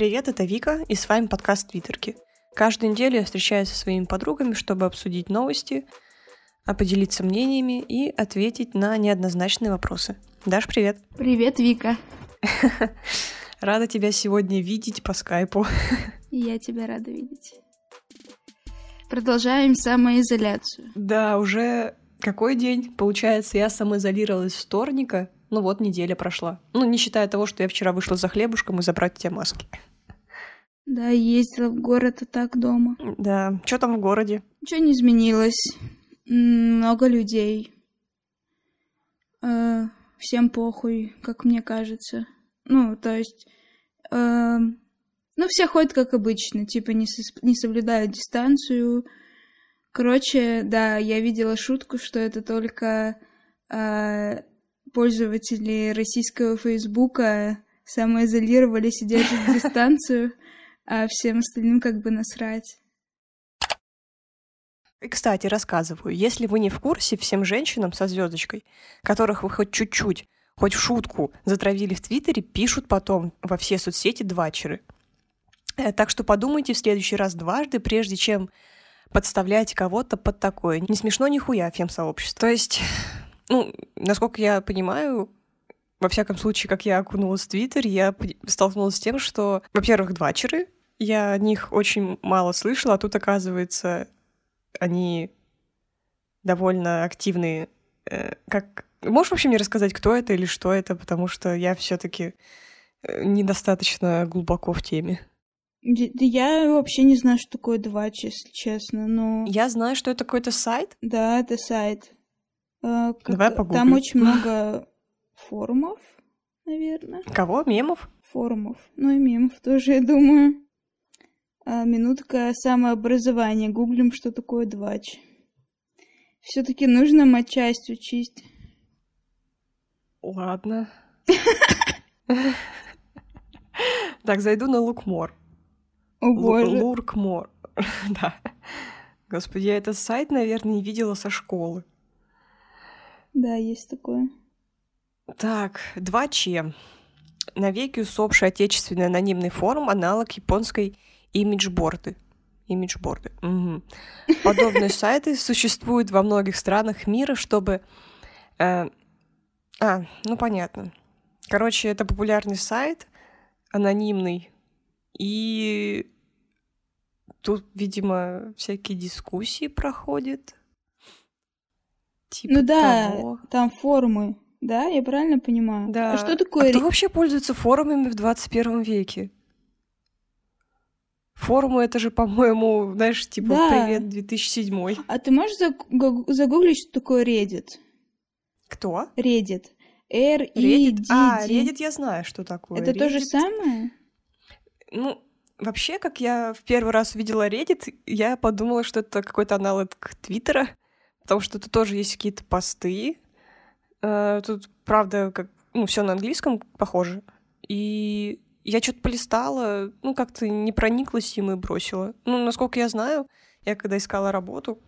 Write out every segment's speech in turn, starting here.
привет, это Вика, и с вами подкаст «Твиттерки». Каждую неделю я встречаюсь со своими подругами, чтобы обсудить новости, а поделиться мнениями и ответить на неоднозначные вопросы. Даш, привет. Привет, Вика. Рада тебя сегодня видеть по скайпу. Я тебя рада видеть. Продолжаем самоизоляцию. Да, уже какой день? Получается, я самоизолировалась вторника, ну вот неделя прошла. Ну, не считая того, что я вчера вышла за хлебушком и забрать тебе маски. Да, ездила в город, а так дома. Да, что там в городе? Ничего не изменилось. Много людей. Э, всем похуй, как мне кажется. Ну, то есть... Э, ну, все ходят как обычно, типа не, со- не соблюдают дистанцию. Короче, да, я видела шутку, что это только э, пользователи российского Фейсбука самоизолировались и держат дистанцию, а всем остальным как бы насрать. И, кстати, рассказываю, если вы не в курсе, всем женщинам со звездочкой, которых вы хоть чуть-чуть, хоть в шутку затравили в Твиттере, пишут потом во все соцсети двачеры. Э, Так что подумайте в следующий раз дважды, прежде чем подставлять кого-то под такое. Не смешно нихуя фем-сообщество. То есть, ну, насколько я понимаю, во всяком случае, как я окунулась в Твиттер, я столкнулась с тем, что, во-первых, двачеры, я о них очень мало слышала, а тут, оказывается, они довольно активные. Э, Как... Можешь вообще мне рассказать, кто это или что это? Потому что я все таки недостаточно глубоко в теме. Я вообще не знаю, что такое двач, если честно, но... Я знаю, что это какой-то сайт. Да, это сайт. Э, как- Давай Там погуглим. очень много форумов, наверное. Кого? Мемов? Форумов. Ну и мемов тоже, я думаю. А, минутка самообразования. Гуглим, что такое двач. Все-таки нужно матчасть учить. Ладно. Так, зайду на Лукмор. О боже. Луркмор. Да. Господи, я этот сайт, наверное, не видела со школы. Да, есть такое. Так, 2Ч. Навеки усопший отечественный анонимный форум, аналог японской имиджборды. Имиджборды. Мгм. Подобные сайты существуют во многих странах мира, чтобы... э, А, ну понятно. Короче, это популярный сайт, анонимный, и тут, видимо, всякие дискуссии проходят. Типа Ну да, того. там форумы. Да, я правильно понимаю? Да. А что А такое... кто ре- вообще пользуется форумами в 21 веке? Форумы это же, по-моему, знаешь, типа Да. привет 2007. А ты можешь загуглить, что такое Reddit? Кто? Reddit. R I Reddit? D А, Reddit я знаю, что такое. Это то же Reddit- самое? Ну, вообще, как я в первый раз увидела Reddit, я подумала, что это какой-то аналог Твиттера, потому что тут тоже есть какие-то посты. Э, Тут, правда, как, ну, все на английском похоже. И я что-то полистала, ну, как-то не прониклась им и бросила. Ну, насколько я знаю, я когда искала работу,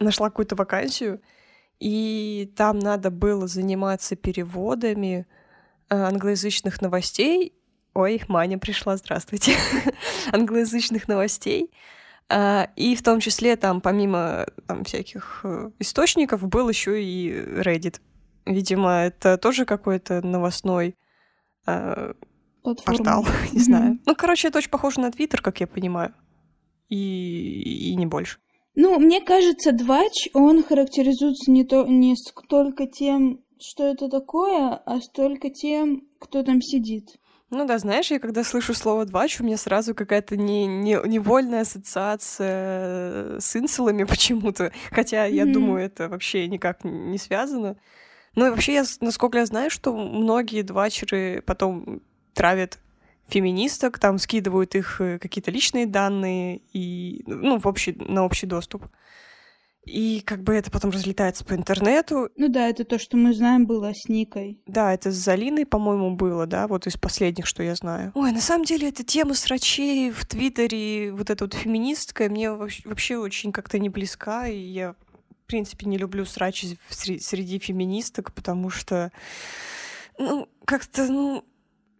нашла какую-то вакансию, и там надо было заниматься переводами э, англоязычных новостей. Ой, Маня пришла, здравствуйте. англоязычных новостей. А, И в том числе там, помимо там, всяких э, источников, был еще и Reddit. Видимо, это тоже какой-то новостной э, портал, не знаю. Ну, короче, это очень похоже на Твиттер, как я понимаю. И, и не больше. Ну, мне кажется, двач, он характеризуется не, то, не столько тем, что это такое, а столько тем, кто там сидит. Ну да, знаешь, я когда слышу слово «двач», у меня сразу какая-то не, не, невольная ассоциация с инсулами почему-то. Хотя, я Мгм. думаю, это вообще никак не связано. Ну и вообще, я, насколько я знаю, что многие двачеры потом травят феминисток, там скидывают их э, какие-то личные данные и, ну, в общий, на общий доступ. И как бы это потом разлетается по интернету, Ну да, это то, что мы знаем было с Никой. да, это с Залиной, по-моему, было, да, вот из последних, что я знаю. Ой, на самом деле, эта тема срачей в Твиттере, вот эта вот феминистская, мне вообще, очень как-то не близка, и я, в принципе, не люблю срачи среди феминисток, потому что, ну, как-то, ну,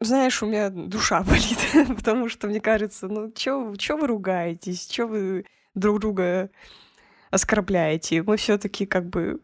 знаешь, у меня душа болит, потому что мне кажется, ну чё, чё вы ругаетесь, чё вы друг друга оскорбляете? Мы все таки как бы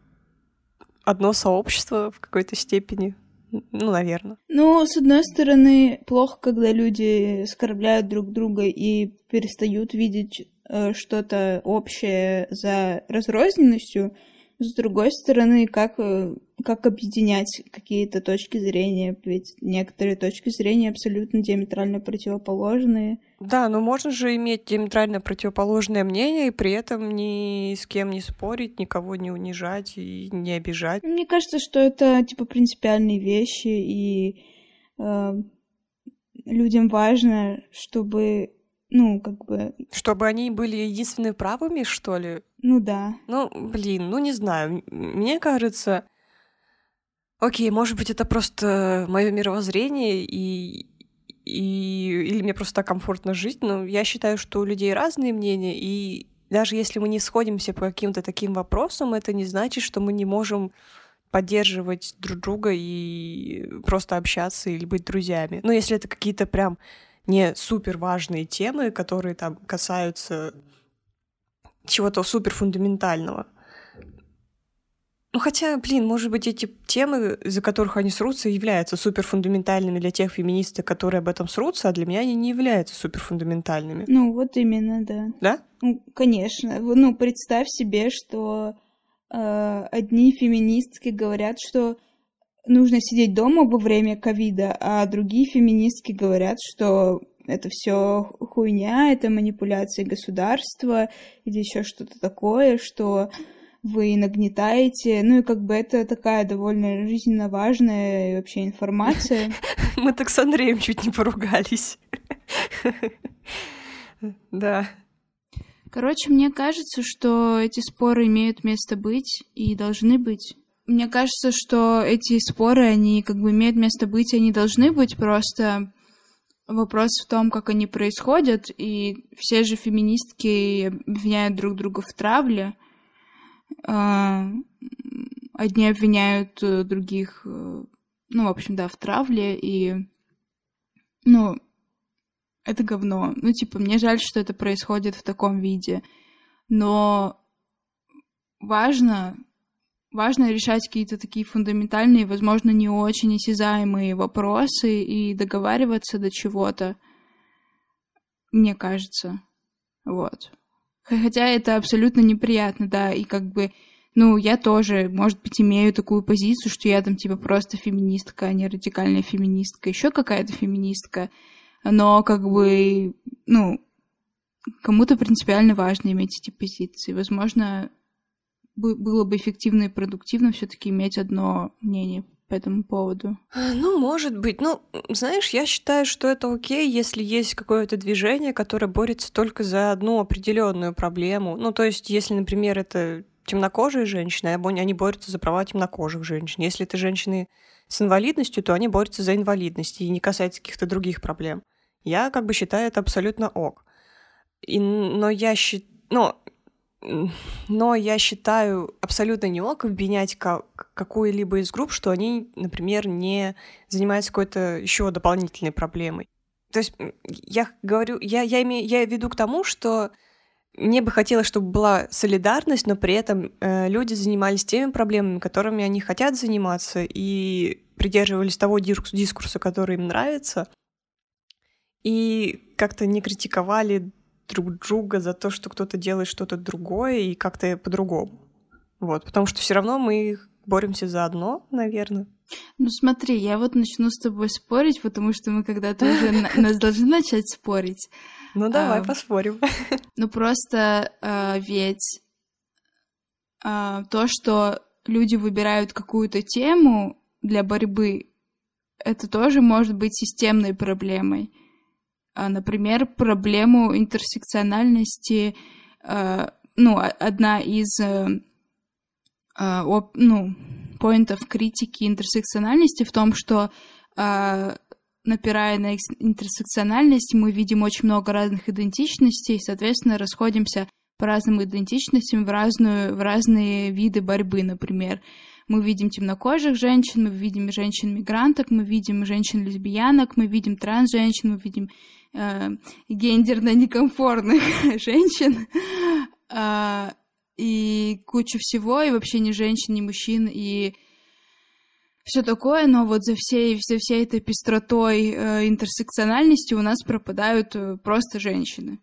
одно сообщество в какой-то степени. Ну, наверное. Ну, с одной стороны, плохо, когда люди оскорбляют друг друга и перестают видеть э, что-то общее за разрозненностью. С другой стороны, как, э, как объединять какие-то точки зрения, ведь некоторые точки зрения абсолютно диаметрально противоположные. Да, но можно же иметь диаметрально противоположное мнение и при этом ни с кем не спорить, никого не унижать и не обижать. Мне кажется, что это типа принципиальные вещи, и э, людям важно, чтобы ну, как бы... Чтобы они были единственными правыми, что ли? Ну да. Ну, блин, ну не знаю. Мне кажется... Окей, может быть, это просто мое мировоззрение, и, и... или мне просто так комфортно жить, но я считаю, что у людей разные мнения, и даже если мы не сходимся по каким-то таким вопросам, это не значит, что мы не можем поддерживать друг друга и просто общаться или быть друзьями. Ну, если это какие-то прям не супер важные темы, которые там касаются чего-то супер фундаментального. Ну, хотя, блин, может быть, эти темы, из-за которых они срутся, являются суперфундаментальными для тех феминисток, которые об этом срутся, а для меня они не являются суперфундаментальными. Ну, вот именно, да. Да? Ну, конечно. Ну, представь себе, что э, одни феминистки говорят, что нужно сидеть дома во время ковида, а другие феминистки говорят, что это все хуйня, это манипуляция государства или еще что-то такое, что вы нагнетаете. Ну и как бы это такая довольно жизненно важная вообще информация. Мы так с Андреем чуть не поругались. Да. Короче, мне кажется, что эти споры имеют место быть и должны быть. Мне кажется, что эти споры, они как бы имеют место быть, они должны быть, просто вопрос в том, как они происходят, и все же феминистки обвиняют друг друга в травле. А, одни обвиняют э, других, э, ну, в общем, да, в травле, и, ну, это говно. Ну, типа, мне жаль, что это происходит в таком виде, но важно важно решать какие-то такие фундаментальные, возможно, не очень осязаемые вопросы и договариваться до чего-то, мне кажется. Вот. Хотя это абсолютно неприятно, да, и как бы, ну, я тоже, может быть, имею такую позицию, что я там, типа, просто феминистка, а не радикальная феминистка, еще какая-то феминистка, но, как бы, ну, кому-то принципиально важно иметь эти позиции. Возможно, было бы эффективно и продуктивно все-таки иметь одно мнение по этому поводу? Ну, может быть. Ну, знаешь, я считаю, что это окей, если есть какое-то движение, которое борется только за одну определенную проблему. Ну, то есть, если, например, это темнокожие женщины, они борются за права темнокожих женщин. Если это женщины с инвалидностью, то они борются за инвалидность и не касается каких-то других проблем. Я как бы считаю это абсолютно ок. И, но я считаю... Ну, но я считаю абсолютно не ок обвинять какую-либо из групп, что они, например, не занимаются какой-то еще дополнительной проблемой. То есть я говорю, я, я, имею, я веду к тому, что мне бы хотелось, чтобы была солидарность, но при этом э, люди занимались теми проблемами, которыми они хотят заниматься, и придерживались того дискурса, который им нравится, и как-то не критиковали друг друга за то, что кто-то делает что-то другое и как-то по-другому. Вот, потому что все равно мы боремся за одно, наверное. Ну смотри, я вот начну с тобой спорить, потому что мы когда-то уже нас должны начать спорить. Ну давай поспорим. Ну просто а, ведь а, то, что люди выбирают какую-то тему для борьбы, это тоже может быть системной проблемой. А, например, проблему интерсекциональности, а, ну, одна из э, а, ну, поинтов критики интерсекциональности в том, что напирая на интерсекциональность, мы видим очень много разных идентичностей, и, соответственно, расходимся по разным идентичностям в, разную, в разные виды борьбы, например. Мы видим темнокожих женщин, мы видим женщин-мигранток, мы видим женщин-лесбиянок, мы видим транс-женщин, мы видим э, гендерно некомфортных женщин э, и кучу всего, и вообще ни женщин, ни мужчин, и все такое, но вот за всей, за всей этой пестротой э, интерсекциональности у нас пропадают э, просто женщины.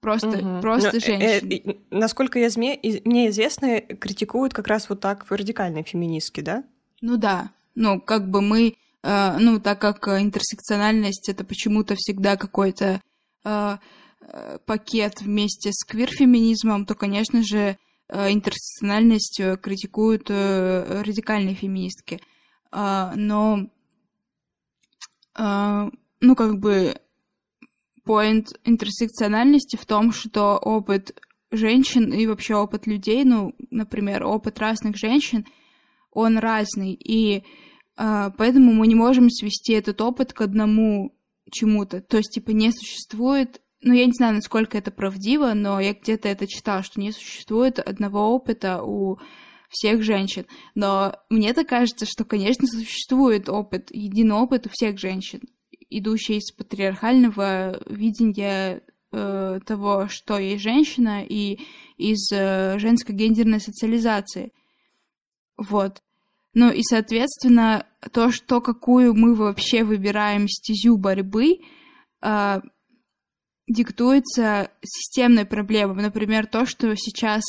Просто, угу. просто но, женщины. Э, э, насколько я зме... мне известно, критикуют как раз вот так радикальные феминистки, да? Ну да. Ну, как бы мы, э, ну, так как интерсекциональность это почему-то всегда какой-то э, э пакет вместе с квир-феминизмом, то, конечно же, э, интерсекциональность критикуют э, радикальные феминистки. Э, но, э, ну, как бы поинт интерсекциональности в том, что опыт женщин и вообще опыт людей, ну, например, опыт разных женщин, он разный, и э, поэтому мы не можем свести этот опыт к одному чему-то. То есть, типа, не существует, ну, я не знаю, насколько это правдиво, но я где-то это читала, что не существует одного опыта у всех женщин. Но мне так кажется, что, конечно, существует опыт, единый опыт у всех женщин идущая из патриархального видения э, того, что есть женщина, и из э, женской гендерной социализации. Вот. Ну и, соответственно, то, что какую мы вообще выбираем стезю борьбы, э, диктуется системной проблемой. Например, то, что сейчас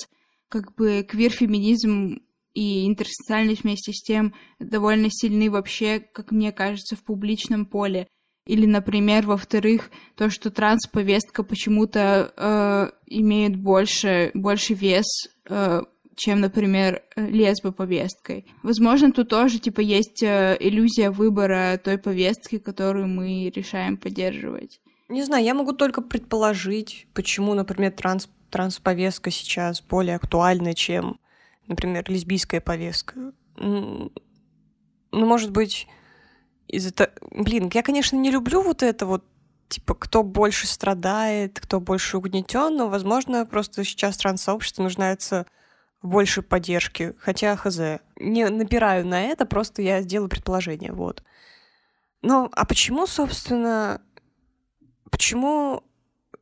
как бы квир-феминизм и интерсоциальность вместе с тем довольно сильны вообще, как мне кажется, в публичном поле. Или, например, во-вторых, то, что трансповестка почему-то э, имеет больше, больше вес, э, чем, например, лесбоповесткой. Возможно, тут тоже, типа, есть э, иллюзия выбора той повестки, которую мы решаем поддерживать. Не знаю, я могу только предположить, почему, например, транс трансповестка сейчас более актуальна, чем, например, лесбийская повестка. Ну, может быть, из-за того... Блин, я, конечно, не люблю вот это вот, типа, кто больше страдает, кто больше угнетен, но, возможно, просто сейчас транс-сообщество нуждается в большей поддержке. Хотя, хз, не напираю на это, просто я сделаю предположение, вот. Ну, а почему, собственно, почему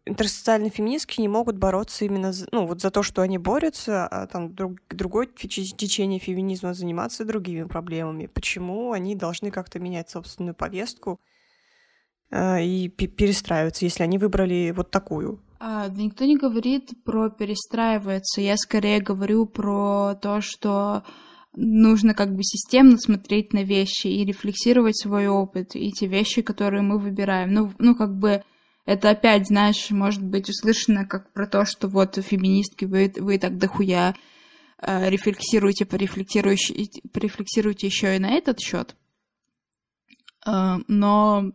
интерсоциальные феминистки не могут бороться именно за, ну, вот за то, что они борются, а там друг, другое течение феминизма заниматься другими проблемами. Почему они должны как-то менять собственную повестку э, и перестраиваться, если они выбрали вот такую? А, да никто не говорит про перестраиваться. Я скорее говорю про то, что нужно как бы системно смотреть на вещи и рефлексировать свой опыт и те вещи, которые мы выбираем. Ну, ну как бы это опять, знаешь, может быть услышано как про то, что вот феминистки, вы, вы так дохуя э, рефлексируете, порефлексируете, порефлексируете еще и на этот счет. Э, но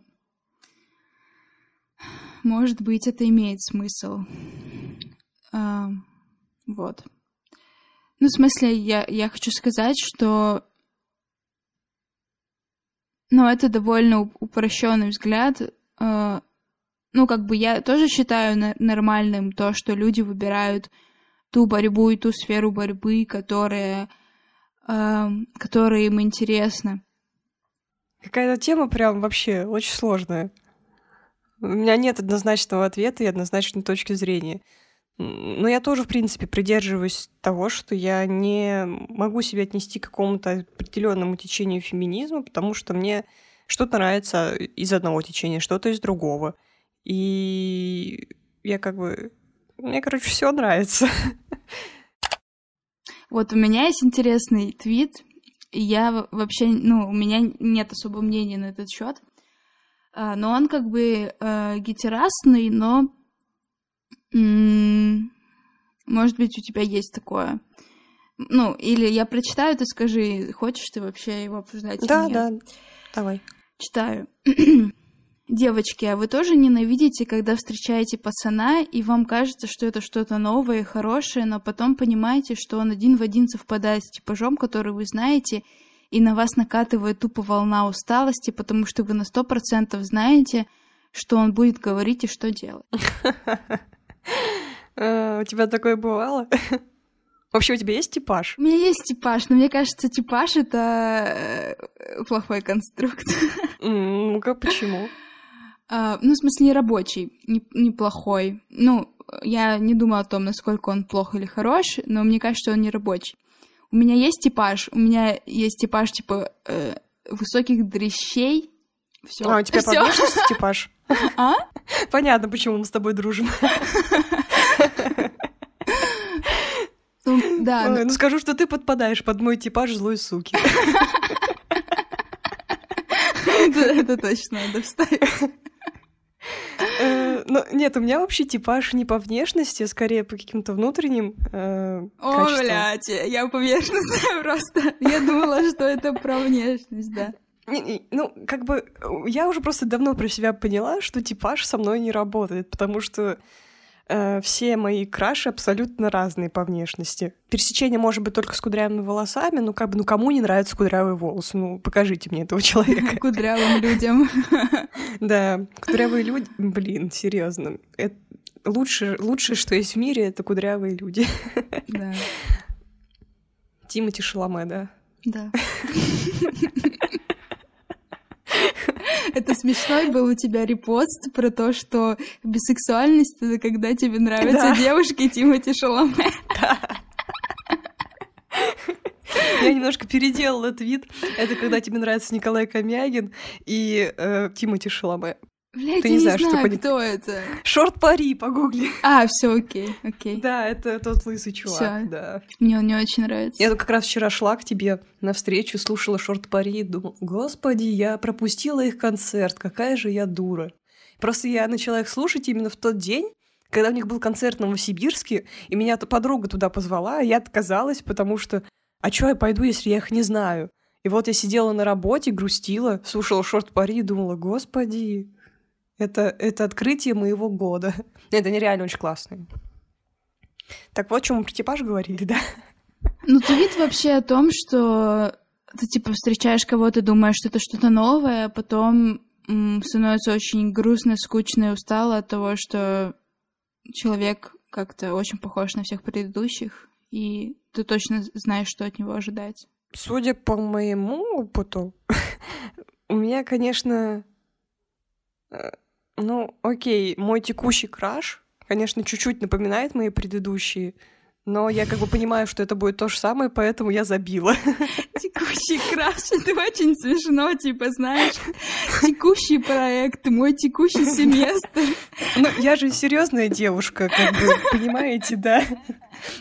может быть, это имеет смысл. Э, вот. Ну, в смысле, я, я хочу сказать, что ну, это довольно упрощенный взгляд. Э, ну, как бы я тоже считаю нормальным то, что люди выбирают ту борьбу и ту сферу борьбы, которая, э, которая им интересна. Какая-то тема прям вообще очень сложная. У меня нет однозначного ответа и однозначной точки зрения. Но я тоже, в принципе, придерживаюсь того, что я не могу себя отнести к какому-то определенному течению феминизма, потому что мне что-то нравится из одного течения, что-то из другого. И я как бы... Мне, короче, все нравится. Вот у меня есть интересный твит. Я вообще, ну, у меня нет особого мнения на этот счет. А, но он как бы э, гетерасный, но может быть, у тебя есть такое. Ну, или я прочитаю, ты скажи, хочешь ты вообще его обсуждать? Да, да, давай. Читаю. Девочки, а вы тоже ненавидите, когда встречаете пацана, и вам кажется, что это что-то новое и хорошее, но потом понимаете, что он один в один совпадает с типажом, который вы знаете, и на вас накатывает тупо волна усталости, потому что вы на сто процентов знаете, что он будет говорить и что делать. А, у тебя такое бывало? Вообще у тебя есть типаж? У меня есть типаж, но мне кажется, типаж — это э, плохой конструкт. Ну, как почему? А, ну, в смысле, не рабочий, не, неплохой. Ну, я не думаю о том, насколько он плох или хорош, но мне кажется, он не рабочий. У меня есть типаж, у меня есть типаж, типа, э, высоких дрищей. Всё. А, у тебя по внешности типаж? А? Понятно, почему мы с тобой дружим. Ну, да, Ой, Ну, скажу, что ты подпадаешь под мой типаж злой суки. это, это точно надо вставить. Э, Ну, нет, у меня вообще типаж не по внешности, а скорее по каким-то внутренним э, О, качествам. блядь, я поверхностная просто. Я думала, что это про внешность, да. Ну, как бы, э, я уже просто давно про себя поняла, что типаж со мной не работает, потому что э, все мои краши абсолютно разные по внешности. Пересечение может быть только с кудрявыми волосами, ну, как бы, ну, кому не нравятся кудрявые волосы? Ну, покажите мне этого человека. Кудрявым людям. Да, кудрявые люди, блин, серьезно. Это лучше, лучшее, что есть в мире, это кудрявые люди. Да, Тимати Шаломе, да. да. Это смешной был у тебя репост про то, что бисексуальность — это когда тебе нравятся Да. девушки Тимати Шаломе. Я немножко переделала твит. Это когда тебе нравится Николай Комягин и э, Тимати Шаломе. Блядь, Ты не не знаешь, что знаю, пони- кто это. Шорт пари, погугли. А, все, окей, окей. Да, это тот лысый чувак, Всё. да. Мне он не очень нравится. Я как раз вчера шла к тебе на встречу, слушала шорт пари и думала, господи, я пропустила их концерт, какая же я дура. Просто я начала их слушать именно в тот день, когда у них был концерт в Новосибирске, и меня подруга туда позвала, а я отказалась, потому что а чё я пойду, если я их не знаю? И вот я сидела на работе, грустила, слушала шорт пари и думала, господи, это, это открытие моего года. Это нереально очень классно. Так вот, чем мы про типаж говорили, да? Ну, твит вообще о том, что ты, типа, встречаешь кого-то, думаешь, что это что-то новое, а потом м, становится очень грустно, скучно и устало от того, что человек как-то очень похож на всех предыдущих, и ты точно знаешь, что от него ожидать. Судя по моему опыту, у меня, конечно, э, ну, окей, мой текущий краш, конечно, чуть-чуть напоминает мои предыдущие, но я как бы понимаю, что это будет то же самое, поэтому я забила. Текущий краш, это очень смешно, типа, знаешь, текущий проект, мой текущий семестр. Ну, я же серьезная девушка, как бы, понимаете, да?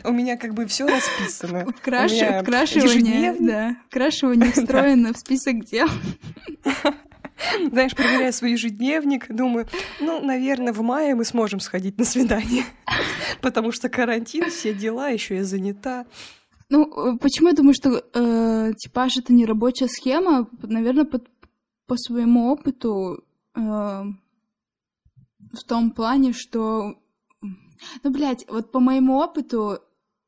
У меня как бы все расписано. Вкраш... Вкрашивание, ежедневник. да, вкрашивание встроено в список дел. Знаешь, проверяю свой ежедневник, думаю, ну, наверное, в мае мы сможем сходить на свидание. Потому что карантин, все дела, еще я занята. Ну, э, почему я думаю, что э, типаж это не рабочая схема? Наверное, по, по своему опыту э, в том плане, что... Ну, блядь, вот по моему опыту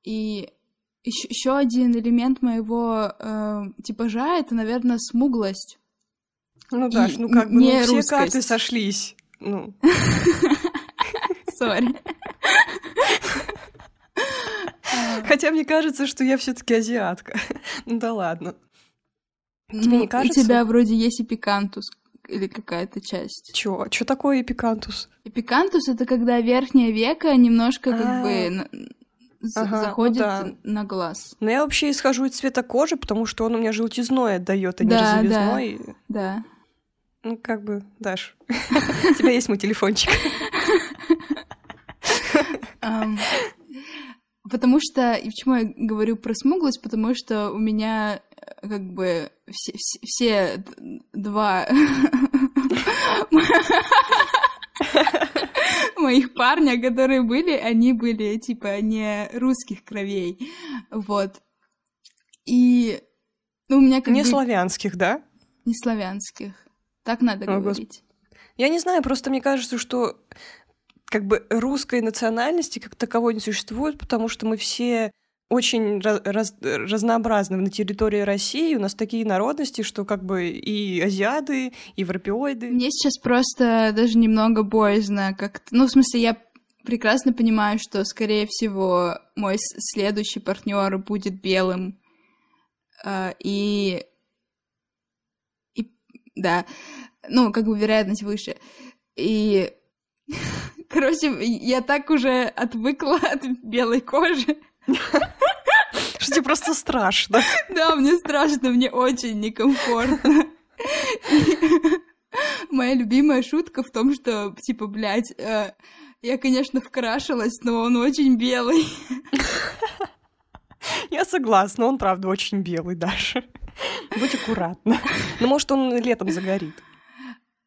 и еще один элемент моего э, типажа — это, наверное, смуглость. Ну, Даш, И ну как бы не ну, все карты сошлись. Ну, Сори. хотя мне кажется, что я все-таки азиатка. Ну да ладно. Тебе не Ну, кажется? У тебя вроде есть эпикантус или какая-то часть. Чё? Чё такое эпикантус? Эпикантус — это когда верхнее веко немножко как А. бы Ага, ну заходит да. на глаз. Но я вообще исхожу из цвета кожи, потому что он у меня желтизной отдает, а не Да, розовизной. Да. Ну, как бы, Даш, у тебя есть мой телефончик. Потому что, и почему я говорю про смуглость, потому что у меня э, как бы все, все- все два моих парня, которые были, они были типа не русских кровей, вот. И ну, у меня как Не бы славянских, да? не славянских. Так надо О, говорить. Я не знаю, просто мне кажется, что как бы русской национальности как таковой не существует, потому что мы все очень ra- раз- разнообразны на территории России. У нас такие народности, что как бы и азиаты, и европеоиды. Мне сейчас просто даже немного боязно как-то... Ну, в смысле, я прекрасно понимаю, что, скорее всего, мой следующий партнер будет белым. Э, и... Да. Ну, как бы вероятность выше. И... Короче, я так уже отвыкла от белой кожи. Что тебе просто страшно. Да, мне страшно, мне очень некомфортно. Моя любимая шутка в том, что, типа, блядь, э, я, конечно, вкрашилась, но он очень белый. Я согласна, он, правда, очень белый даже. Будь аккуратна. Ну, может, он летом загорит.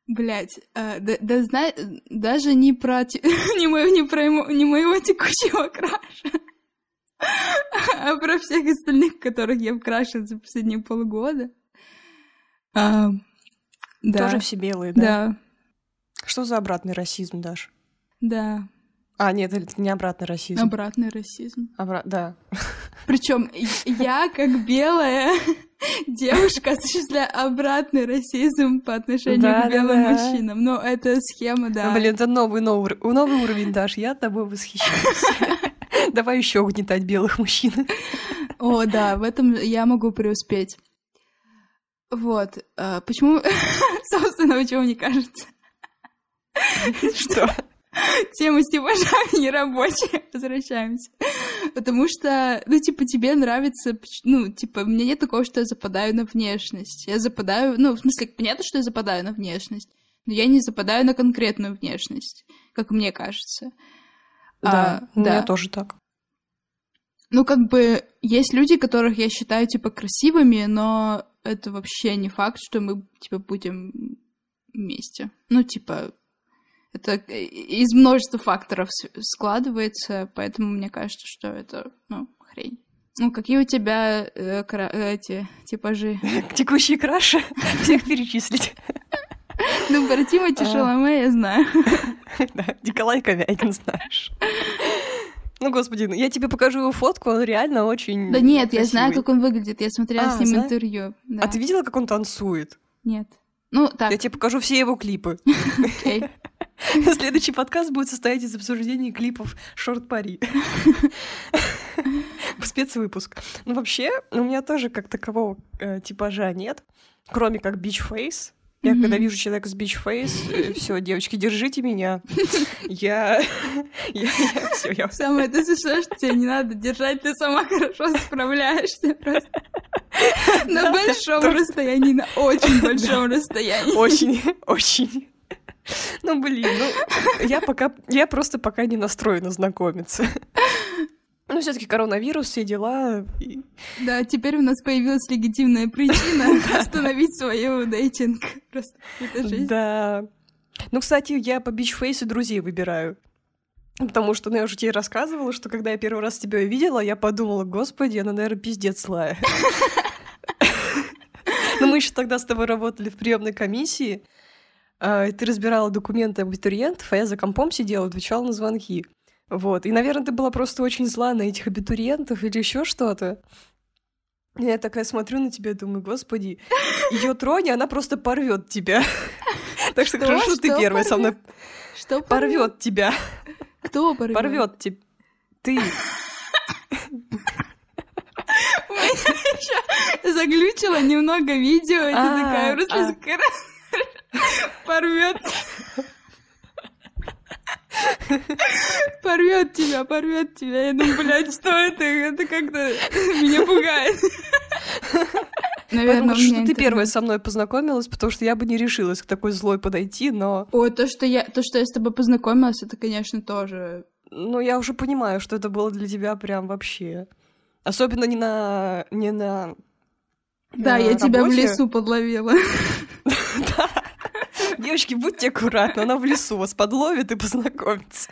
Блять, э, да, да знай, даже не про, не, мою, не, про не моего текущего краша, а про всех остальных, которых я вкрашиваю за последние полгода. А, да. Тоже все белые, да? Да. Что за обратный расизм, Даш? Да. А, нет, это не обратный расизм. Обратный расизм. Обра... Да. Причем я, как белая девушка, осуществляю обратный расизм по отношению да, к белым да, мужчинам. Но это схема, да. Блин, это новый, новый, новый уровень, Даш. Я тобой восхищаюсь. Давай еще угнетать белых мужчин. О, да, в этом я могу преуспеть. Вот. А, почему, собственно, почему мне кажется? Что? Тема с типажами нерабочая. Возвращаемся. Потому что, ну, типа, тебе нравится... Ну, типа, у меня нет такого, что я западаю на внешность. Я западаю... Ну, в смысле, понятно, что я западаю на внешность, но я не западаю на конкретную внешность, как мне кажется. Да, а, у да. меня тоже так. Ну, как бы, есть люди, которых я считаю, типа, красивыми, но это вообще не факт, что мы, типа, будем вместе. Ну, типа, это из множества факторов складывается, поэтому мне кажется, что это, ну, хрень. Ну, какие у тебя э, кра- эти типажи? Текущие краши? Всех перечислить. Ну, про Тимати Шаломе я знаю. Да, Николай Ковякин знаешь. Ну, господи, ну, я тебе покажу его фотку, он реально очень Да нет, я знаю, как он выглядит, я смотрела а, с ним интервью. А ты видела, как он танцует? Нет. Ну, так. Я тебе покажу все его клипы. Окей. Следующий подкаст будет состоять из обсуждений клипов Шорт Пари. Спецвыпуск. Ну, вообще, у меня тоже как такового э, типажа нет, кроме как Face. Я mm-hmm. когда вижу человека с бич фейс, э, все, девочки, держите меня. Я, я, я, все, я. Самое это смешное, что тебе не надо держать, ты сама хорошо справляешься просто. На большом расстоянии, на очень большом расстоянии. Очень, очень. Ну, блин, ну, я пока, я просто пока не настроена знакомиться. Ну, все-таки коронавирус, все дела. Да, теперь у нас появилась легитимная причина остановить свою дейтинг. Просто это жизнь. Да. Ну, кстати, я по бичфейсу друзей выбираю. Потому что, ну, я уже тебе рассказывала, что когда я первый раз тебя увидела, я подумала, господи, она, наверное, пиздец злая. Но мы еще тогда с тобой работали в приемной комиссии, ты разбирала документы абитуриентов, а я за компом сидела, отвечала на звонки. Вот. И, наверное, ты была просто очень зла на этих абитуриентов или еще что-то. Я такая смотрю на тебя думаю, господи, ее трони, она просто порвет тебя. Так что хорошо, ты первая со мной. Что порвет тебя? Кто порвет? Порвет тебя. Ты. Заглючила немного видео, и ты а, такая, просто а. Порвет. Порвет тебя, порвет тебя. Я думаю, блядь, что это? Это как-то меня пугает. Наверное, Потому что ты первая со мной познакомилась, потому что я бы не решилась к такой злой подойти, но... Ой, то, что я, то, что я с тобой познакомилась, это, конечно, тоже... Ну, я уже понимаю, что это было для тебя прям вообще... Особенно не на... не на... Да, я тебя в лесу подловила. Да. Девочки, будьте аккуратны, она в лесу вас подловит и познакомится.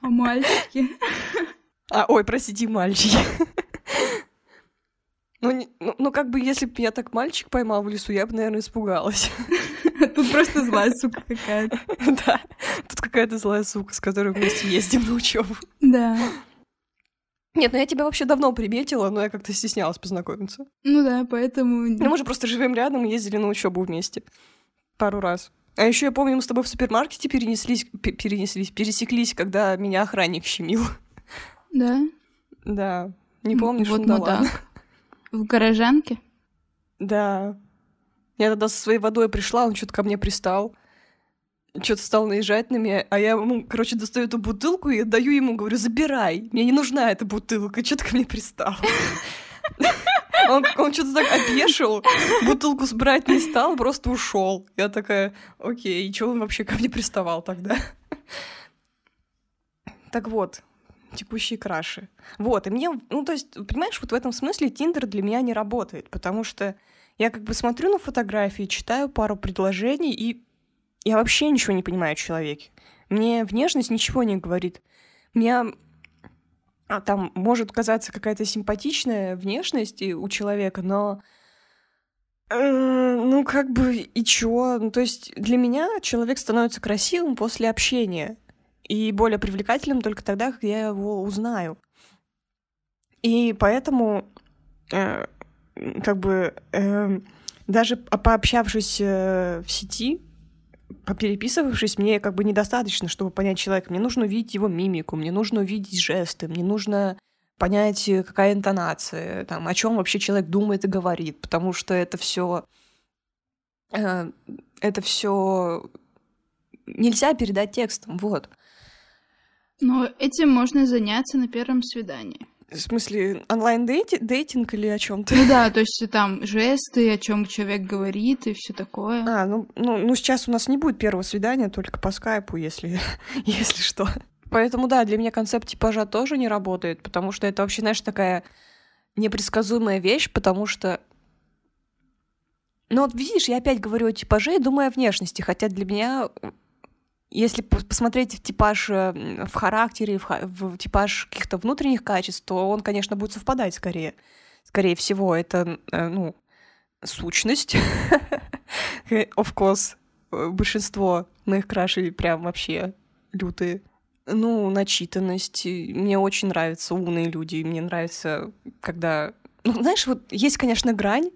А мальчики? А, ой, простите, мальчики. Ну, не, ну, ну, как бы, если бы меня так мальчик поймал в лесу, я бы, наверное, испугалась. Тут просто злая сука какая-то. Да, тут какая-то злая сука, с которой вместе ездим на учебу. Да. Нет, ну я тебя вообще давно приметила, но я как-то стеснялась познакомиться. Ну да, поэтому... Ну мы же просто живем рядом и ездили на учебу вместе. Пару раз. А еще я помню, мы с тобой в супермаркете перенеслись, перенеслись, пересеклись, когда меня охранник щемил. Да? Да. Не помнишь? Вот ну, да. В гаражанке? Да. Я тогда со своей водой пришла, он что-то ко мне пристал. Что-то стал наезжать на меня, а я ему, короче, достаю эту бутылку и отдаю ему, говорю, забирай, мне не нужна эта бутылка, что ты ко мне пристал? Он, он что-то так опешил, бутылку сбрать не стал, просто ушел. Я такая, окей, и что он вообще ко мне приставал тогда? Так вот, текущие краши. Вот, и мне, ну, то есть, понимаешь, вот в этом смысле Тиндер для меня не работает, потому что я как бы смотрю на фотографии, читаю пару предложений, и я вообще ничего не понимаю о человеке. Мне внешность ничего не говорит. Меня а, там может казаться какая-то симпатичная внешность у человека, но э, ну, как бы, и чё? Ну, то есть для меня человек становится красивым после общения и более привлекательным только тогда, когда я его узнаю. И поэтому, э, как бы, э, даже пообщавшись э, в сети, попереписывавшись, мне как бы недостаточно, чтобы понять человека. Мне нужно увидеть его мимику, мне нужно увидеть жесты, мне нужно понять, э, какая интонация, там, о чем вообще человек думает и говорит, потому что это все э, это все нельзя передать текстом, вот. Но этим можно заняться на первом свидании. В смысле, онлайн-дейтинг или о чем то Ну да, то есть там жесты, о чем человек говорит и все такое. А, ну, ну, ну сейчас у нас не будет первого свидания, только по скайпу, если, если что. Поэтому да, для меня концепт типажа тоже не работает, потому что это вообще, знаешь, такая непредсказуемая вещь, потому что ну вот видишь, я опять говорю о типаже и думаю о внешности, хотя для меня если посмотреть в типаж э, в характере, в, в типаж каких-то внутренних качеств, то он, конечно, будет совпадать скорее. Скорее всего, это, э, ну, сущность. Of course, э, большинство моих крашей прям вообще лютые. Ну, начитанность. Мне очень нравятся умные люди. Мне нравится, когда... Ну, знаешь, вот есть, конечно, грань,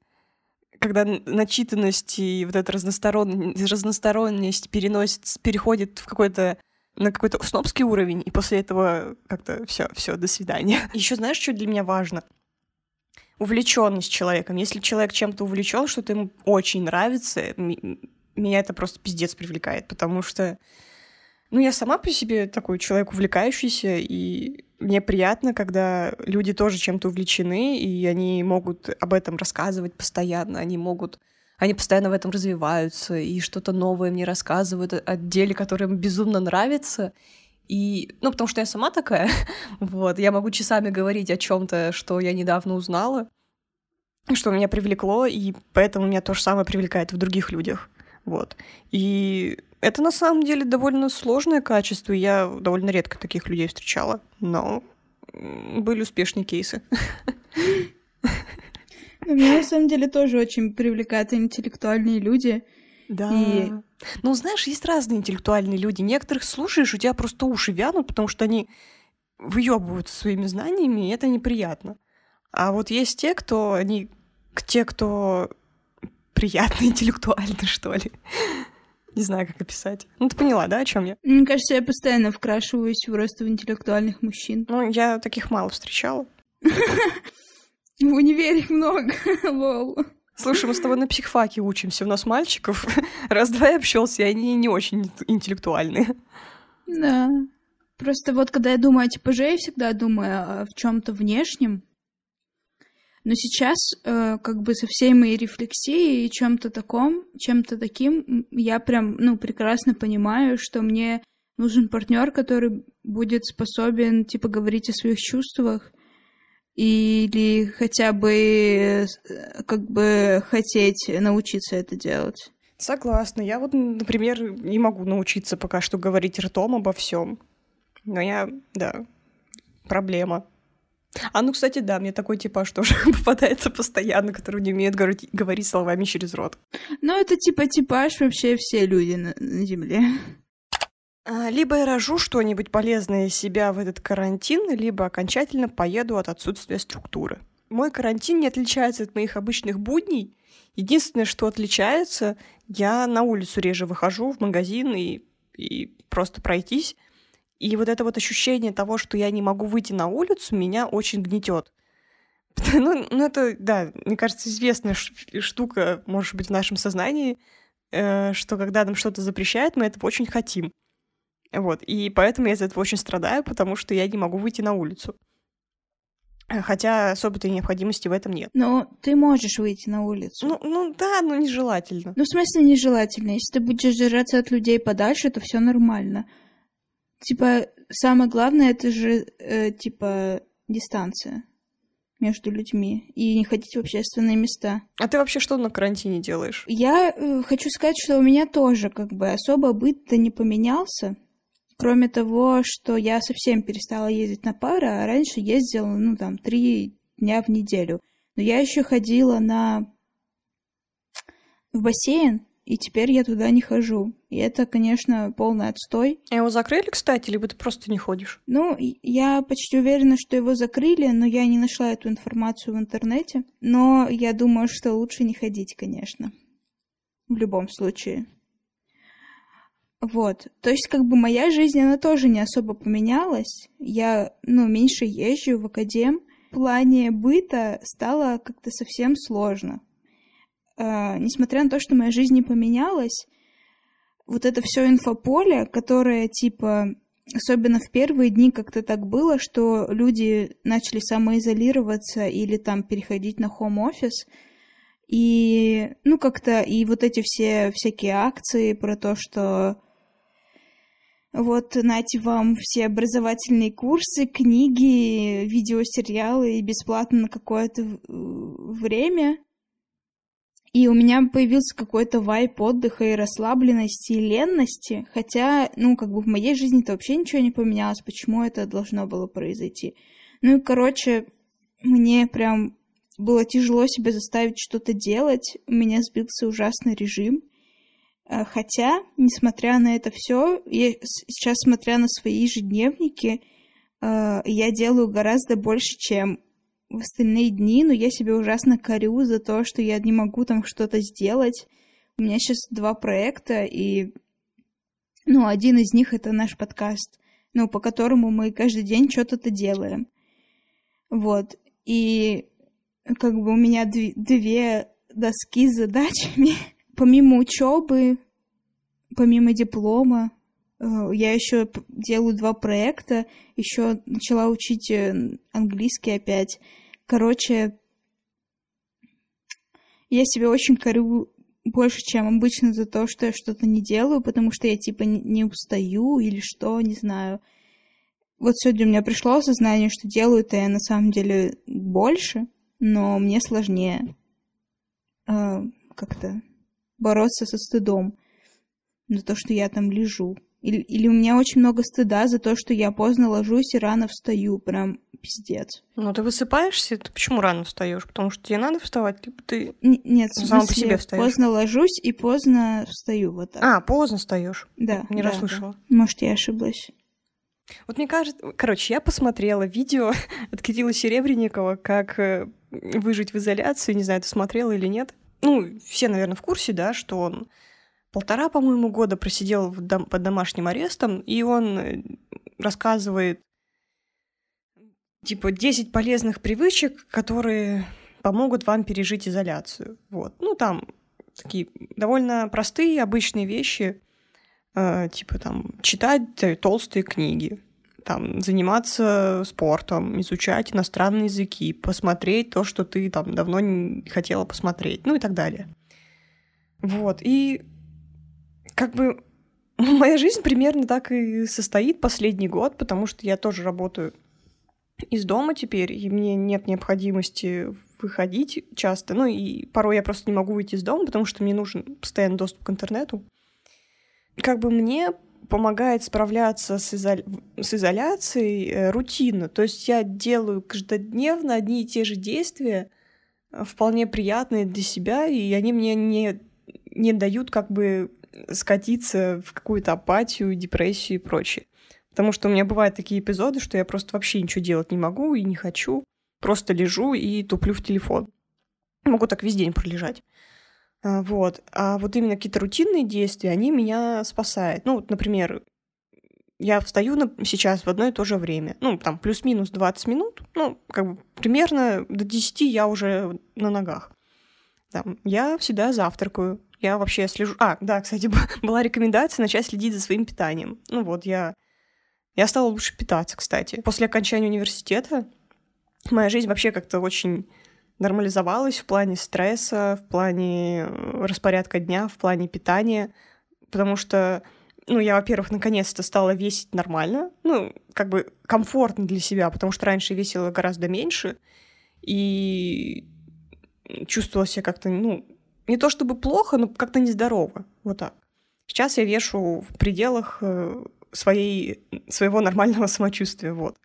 когда начитанность и вот эта разносторонность, разносторонность переносится, переходит в какой-то на какой-то снобский уровень, и после этого как-то все, все, до свидания. Еще знаешь, что для меня важно? Увлеченность человеком. Если человек чем-то увлечен, что-то ему очень нравится, меня это просто пиздец привлекает, потому что ну, я сама по себе такой человек увлекающийся, и мне приятно, когда люди тоже чем-то увлечены, и они могут об этом рассказывать постоянно, они могут они постоянно в этом развиваются и что-то новое мне рассказывают о деле, которое им безумно нравится. И, ну, потому что я сама такая, вот, я могу часами говорить о чем-то, что я недавно узнала, что меня привлекло, и поэтому меня то же самое привлекает в других людях. Вот. И это на самом деле довольно сложное качество. Я довольно редко таких людей встречала, но были успешные кейсы. Ну, меня на самом деле тоже очень привлекают интеллектуальные люди. Да. И... Ну, знаешь, есть разные интеллектуальные люди. Некоторых слушаешь, у тебя просто уши вянут, потому что они выебываются своими знаниями, и это неприятно. А вот есть те, кто они те, кто приятно интеллектуально, что ли. Не знаю, как описать. Ну, ты поняла, да, о чем я? Мне кажется, я постоянно вкрашиваюсь просто в интеллектуальных мужчин. Ну, я таких мало встречала. В универе их много, лол. Слушай, мы с тобой на психфаке учимся, у нас мальчиков раз-два я общался, и они не очень интеллектуальные. Да. Просто вот когда я думаю о типаже, я всегда думаю о чем-то внешнем, но сейчас, э, как бы со всей моей рефлексией и чем-то таком, чем-то таким, я прям, ну, прекрасно понимаю, что мне нужен партнер, который будет способен, типа, говорить о своих чувствах или хотя бы, э, как бы, хотеть научиться это делать. Согласна. Я вот, например, не могу научиться пока что говорить ртом обо всем. Но я, да, проблема. А ну, кстати, да, мне такой типаж тоже попадается постоянно, который не умеет говорить, говорить словами через рот. Ну, это типа типаж вообще все люди на, на Земле. А, либо я рожу что-нибудь полезное из себя в этот карантин, либо окончательно поеду от отсутствия структуры. Мой карантин не отличается от моих обычных будней, Единственное, что отличается, я на улицу реже выхожу, в магазин и, и просто пройтись. И вот это вот ощущение того, что я не могу выйти на улицу, меня очень гнетет. Ну, ну, это, да, мне кажется, известная штука, может быть, в нашем сознании, э, что когда нам что-то запрещают, мы этого очень хотим. Вот, и поэтому я из этого очень страдаю, потому что я не могу выйти на улицу. Хотя особой-то необходимости в этом нет. Но ты можешь выйти на улицу. Ну, ну да, но нежелательно. Ну, в смысле нежелательно? Если ты будешь держаться от людей подальше, то все нормально. Типа, самое главное, это же, э, типа, дистанция между людьми и не ходить в общественные места. А ты вообще что на карантине делаешь? Я э, хочу сказать, что у меня тоже как бы особо быт-то не поменялся. Кроме того, что я совсем перестала ездить на пары, а раньше ездила, ну, там, три дня в неделю. Но я еще ходила на... в бассейн, и теперь я туда не хожу. И это, конечно, полный отстой. А его закрыли, кстати, либо ты просто не ходишь? Ну, я почти уверена, что его закрыли, но я не нашла эту информацию в интернете. Но я думаю, что лучше не ходить, конечно. В любом случае. Вот. То есть, как бы моя жизнь, она тоже не особо поменялась. Я, ну, меньше езжу в академ. В плане быта стало как-то совсем сложно. Э, несмотря на то, что моя жизнь не поменялась, вот это все инфополе, которое, типа, особенно в первые дни как-то так было, что люди начали самоизолироваться или там переходить на хом-офис, и, ну, как-то, и вот эти все всякие акции про то, что вот, нате вам все образовательные курсы, книги, видеосериалы и бесплатно на какое-то время. И у меня появился какой-то вайп отдыха и расслабленности, и ленности. Хотя, ну, как бы в моей жизни-то вообще ничего не поменялось. Почему это должно было произойти? Ну и, короче, мне прям было тяжело себя заставить что-то делать. У меня сбился ужасный режим. Э, хотя, несмотря на это все, я сейчас, смотря на свои ежедневники, э, я делаю гораздо больше, чем в остальные дни, но я себя ужасно корю за то, что я не могу там что-то сделать. У меня сейчас два проекта, и ну, один из них это наш подкаст, ну, по которому мы каждый день что-то делаем. Вот. И как бы у меня две доски с задачами помимо учебы, помимо диплома, я еще делаю два проекта, еще начала учить э, английский опять. Короче, я себя очень корю больше, чем обычно за то, что я что-то не делаю, потому что я типа не устаю или что, не знаю. Вот сегодня у меня пришло осознание, что делаю-то я на самом деле больше, но мне сложнее э, как-то бороться со стыдом за то, что я там лежу. Или, или у меня очень много стыда за то, что я поздно ложусь и рано встаю. Прям пиздец. Ну, ты высыпаешься, ты почему рано встаешь? Потому что тебе надо вставать, либо ты Н- Нет, сам по себе встаешь. Поздно ложусь и поздно встаю. Вот так. А, поздно встаешь. Да. Не да, расслышала. Да. Может, я ошиблась. Вот мне кажется, короче, я посмотрела видео от Кирилла Серебренникова, как э, выжить в изоляции. Не знаю, ты смотрела или нет ну, все, наверное, в курсе, да, что он полтора, по-моему, года просидел дом, под домашним арестом, и он э, рассказывает, типа, 10 полезных привычек, которые помогут вам пережить изоляцию. Вот. Ну, там такие довольно простые, обычные вещи, э, типа, там, читать толстые книги, там, заниматься спортом, изучать иностранные языки, посмотреть то, что ты там давно не хотела посмотреть, ну и так далее. Вот, и как бы моя жизнь примерно так и состоит последний год, потому что я тоже работаю из дома теперь, и мне нет необходимости выходить часто. Ну и порой я просто не могу выйти из дома, потому что мне нужен постоянный доступ к интернету. Как бы мне помогает справляться с, изоля... с изоляцией э, рутинно. То есть я делаю каждодневно одни и те же действия, э, вполне приятные для себя, и они мне не, не дают как бы скатиться в какую-то апатию, депрессию и прочее. Потому что у меня бывают такие эпизоды, что я просто вообще ничего делать не могу и не хочу. Просто лежу и туплю в телефон. Могу так весь день пролежать. А, вот. А вот именно какие-то рутинные действия, они меня спасают. Ну, вот, например, я встаю на, сейчас в одно и то же время. Ну, там, плюс-минус 20 минут. Ну, как бы примерно до 10 я уже на ногах. Там, я всегда завтракаю. Я вообще слежу... А, да, кстати, была рекомендация начать следить за своим питанием. Ну вот, я... Я стала лучше питаться, кстати. После окончания университета моя жизнь вообще как-то очень нормализовалась в плане стресса, в плане э, распорядка дня, в плане питания, потому что ну, я, во-первых, наконец-то стала весить нормально, ну, как бы комфортно для себя, потому что раньше весила гораздо меньше, и чувствовала себя как-то, ну, не то чтобы плохо, но как-то нездорово, вот так. Сейчас я вешу в пределах э, своей, своего нормального самочувствия, вот.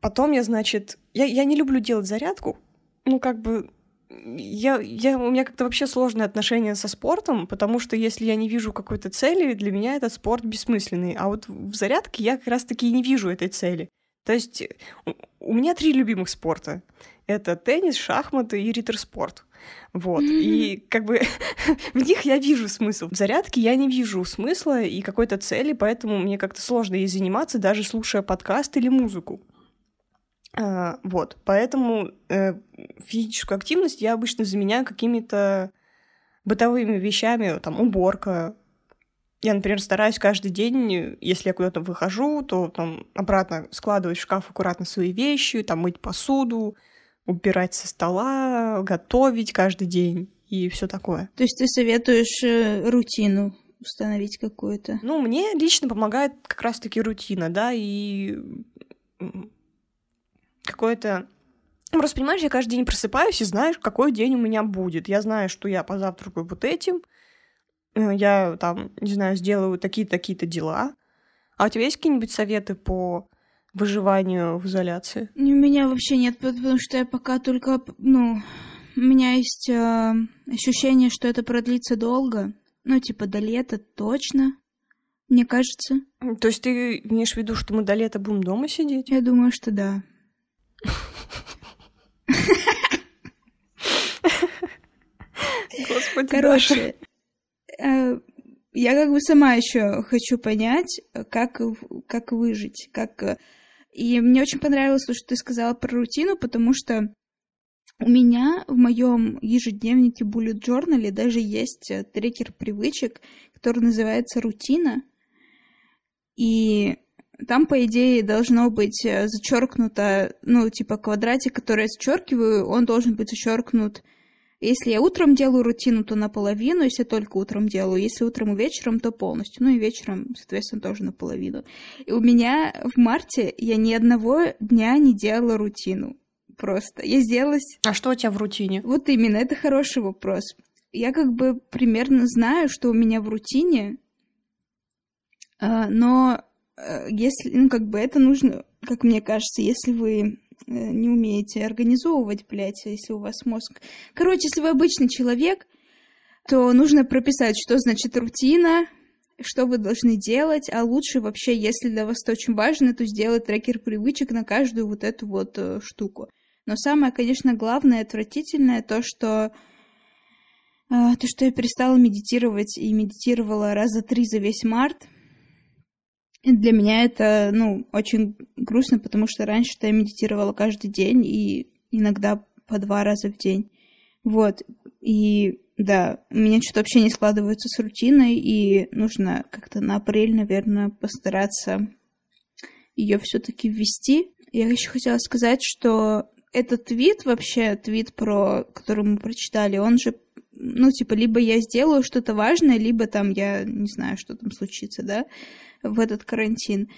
Потом я, значит, я, я не люблю делать зарядку, ну, как бы, я, я, у меня как-то вообще сложные отношения со спортом, потому что если я не вижу какой-то цели, для меня этот спорт бессмысленный. А вот в зарядке я как раз-таки не вижу этой цели. То есть у меня три любимых спорта. Это теннис, шахматы и ритерспорт. Вот. Mm-hmm. И как бы в них я вижу смысл. В зарядке я не вижу смысла и какой-то цели, поэтому мне как-то сложно ей заниматься, даже слушая подкаст или музыку. А, вот, поэтому э, физическую активность я обычно заменяю какими-то бытовыми вещами, там, уборка. Я, например, стараюсь каждый день, если я куда-то выхожу, то там обратно складывать в шкаф аккуратно свои вещи, там, мыть посуду, убирать со стола, готовить каждый день и все такое. То есть ты советуешь э, рутину установить какую-то? Ну, мне лично помогает как раз-таки рутина, да, и какое-то... Ну, просто, понимаешь, я каждый день просыпаюсь и знаю, какой день у меня будет. Я знаю, что я позавтракаю вот этим, э, я там, не знаю, сделаю такие-такие-то дела. А у тебя есть какие-нибудь советы по выживанию в изоляции? У меня вообще нет, потому что я пока только, ну, у меня есть э, ощущение, что это продлится долго. Ну, типа, до лета точно, мне кажется. То есть ты имеешь в виду, что мы до лета будем дома сидеть? Я думаю, что да. Господи, Короче, э, я как бы сама еще хочу понять, как, как выжить, как... И мне очень понравилось то, что ты сказала про рутину, потому что у меня в моем ежедневнике Bullet Journal даже есть э, трекер привычек, который называется «Рутина». И там, по идее, должно быть э, зачеркнуто, ну, типа квадратик, который я зачеркиваю, он должен быть зачеркнут. Если я утром делаю рутину, то наполовину, если только утром делаю. Если утром и вечером, то полностью. Ну и вечером, соответственно, тоже наполовину. И у меня в марте я ни одного дня не делала рутину. Просто. Я сделалась... А что у тебя в рутине? Вот именно, это хороший вопрос. Я как бы примерно знаю, что у меня в рутине, а, но Э, если, ну, как бы это нужно, как мне кажется, если вы не умеете организовывать, блядь, если у вас мозг... Короче, если вы обычный человек, то нужно прописать, что значит рутина, что вы должны делать, а лучше вообще, если для вас это очень важно, то сделать трекер привычек на каждую вот эту вот э, штуку. Но самое, конечно, главное, отвратительное, то, что э, то, что я перестала медитировать и медитировала раза три за весь март — и для меня это, ну, очень грустно, потому что раньше-то я медитировала каждый день и иногда по два раза в день. Вот. И да, у меня что-то вообще не складывается с рутиной, и нужно как-то на апрель, наверное, постараться ее все-таки ввести. Я еще хотела сказать, что этот твит вообще, твит про, который мы прочитали, он же, ну, типа, либо я сделаю что-то важное, либо там я не знаю, что там случится, да в этот карантин.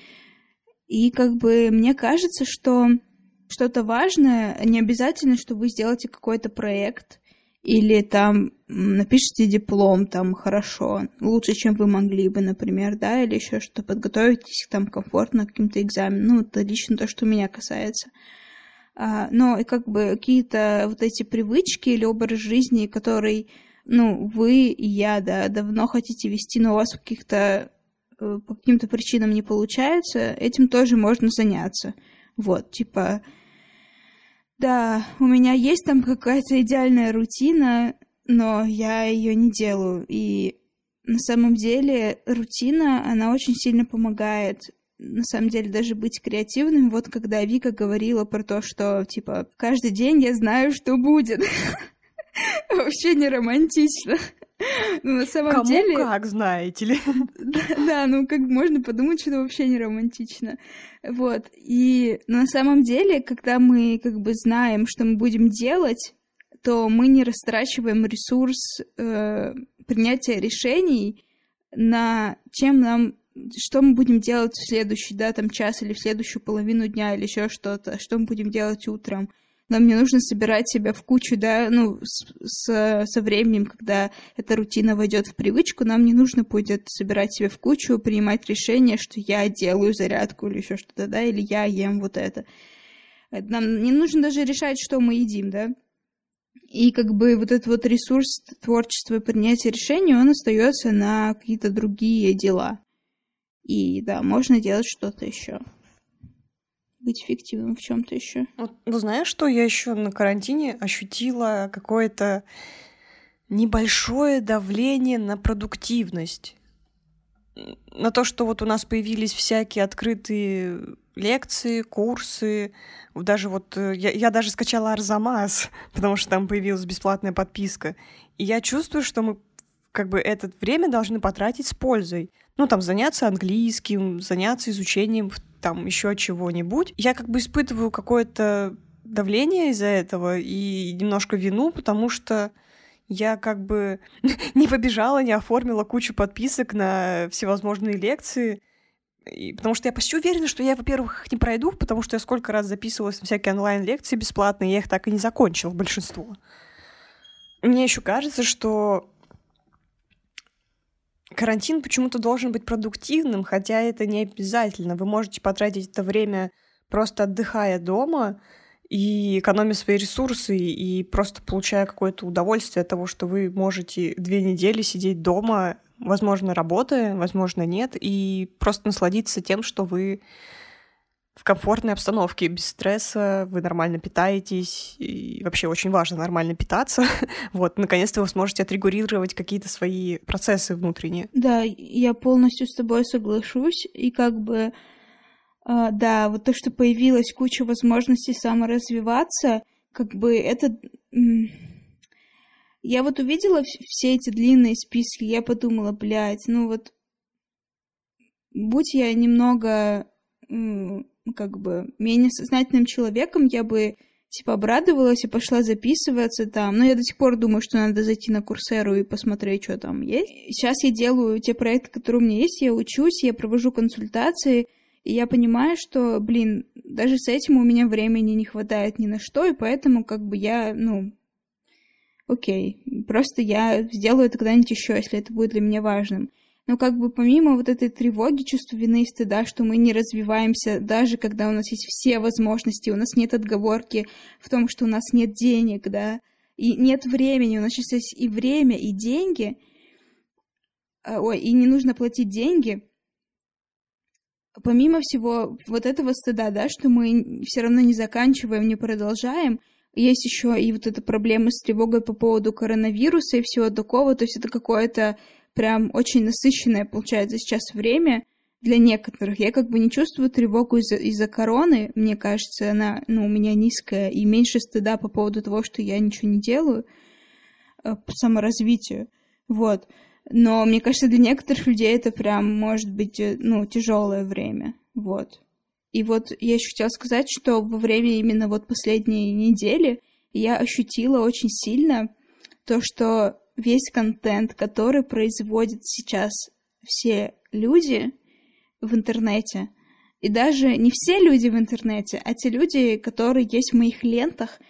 И как бы мне кажется, что что-то важное, не обязательно, что вы сделаете какой-то проект или там напишите диплом там хорошо, лучше, чем вы могли бы, например, да, или еще что, подготовитесь там комфортно к каким-то экзаменам. Ну, это лично то, что меня касается. А, но и как бы какие-то вот эти привычки или образ жизни, который, ну, вы и я, да, давно хотите вести, но у вас каких-то по каким-то причинам не получается, этим тоже можно заняться. Вот, типа, да, у меня есть там какая-то идеальная рутина, но я ее не делаю. И на самом деле рутина, она очень сильно помогает на самом деле даже быть креативным. Вот когда Вика говорила про то, что типа каждый день я знаю, что будет. Вообще не романтично. Ну, на самом Кому деле... как, знаете ли. Да, да, ну как можно подумать, что это вообще не романтично. Вот. И на самом деле, когда мы как бы знаем, что мы будем делать, то мы не растрачиваем ресурс э, принятия решений на чем нам что мы будем делать в следующий, да, там час или в следующую половину дня или еще что-то, что мы будем делать утром нам не нужно собирать себя в кучу, да, ну, с, с, со временем, когда эта рутина войдет в привычку, нам не нужно будет собирать себя в кучу, принимать решение, что я делаю зарядку или еще что-то, да, или я ем вот это. Нам не нужно даже решать, что мы едим, да. И как бы вот этот вот ресурс творчества и принятия решений, он остается на какие-то другие дела. И да, можно делать что-то еще быть эффективным в чем-то еще. Вот, ну, знаешь, что я еще на карантине ощутила какое-то небольшое давление на продуктивность. На то, что вот у нас появились всякие открытые лекции, курсы. Даже вот э, я, я даже скачала Арзамас, потому что там появилась бесплатная подписка. И я чувствую, что мы как бы это время должны потратить с пользой. Ну, там, заняться английским, заняться изучением там еще чего-нибудь. Я как бы испытываю какое-то давление из-за этого и немножко вину, потому что я как бы не побежала, не оформила кучу подписок на всевозможные лекции, и, потому что я почти уверена, что я, во-первых, не пройду, потому что я сколько раз записывалась на всякие онлайн-лекции бесплатные, я их так и не закончила, большинство. Мне еще кажется, что карантин почему-то должен быть продуктивным, хотя это не обязательно. Вы можете потратить это время просто отдыхая дома и экономя свои ресурсы, и просто получая какое-то удовольствие от того, что вы можете две недели сидеть дома, возможно, работая, возможно, нет, и просто насладиться тем, что вы в комфортной обстановке, без стресса, вы нормально питаетесь, и вообще очень важно нормально питаться. вот, наконец-то вы сможете отрегулировать какие-то свои процессы внутренние. Да, я полностью с тобой соглашусь, и как бы, э, да, вот то, что появилась куча возможностей саморазвиваться, как бы это... Я вот увидела все эти длинные списки, я подумала, блядь, ну вот будь я немного как бы менее сознательным человеком, я бы типа обрадовалась и пошла записываться там. Но я до сих пор думаю, что надо зайти на Курсеру и посмотреть, что там есть. Сейчас я делаю те проекты, которые у меня есть, я учусь, я провожу консультации, и я понимаю, что, блин, даже с этим у меня времени не хватает ни на что, и поэтому как бы я, ну, окей, просто я сделаю это когда-нибудь еще, если это будет для меня важным. Но как бы помимо вот этой тревоги, чувства вины и стыда, что мы не развиваемся, даже когда у нас есть все возможности, у нас нет отговорки в том, что у нас нет денег, да, и нет времени, у нас сейчас есть и время, и деньги, а, ой, и не нужно платить деньги, помимо всего вот этого стыда, да, что мы все равно не заканчиваем, не продолжаем, есть еще и вот эта проблема с тревогой по поводу коронавируса и всего такого, то есть это какое-то прям очень насыщенное получается сейчас время для некоторых. Я как бы не чувствую тревогу из-за из короны. Мне кажется, она ну, у меня низкая и меньше стыда по поводу того, что я ничего не делаю э, по саморазвитию. Вот. Но мне кажется, для некоторых людей это прям может быть, э, ну, тяжелое время. Вот. И вот я еще хотела сказать, что во время именно вот последней недели я ощутила очень сильно то, что весь контент, который производят сейчас все люди в интернете, и даже не все люди в интернете, а те люди, которые есть в моих лентах,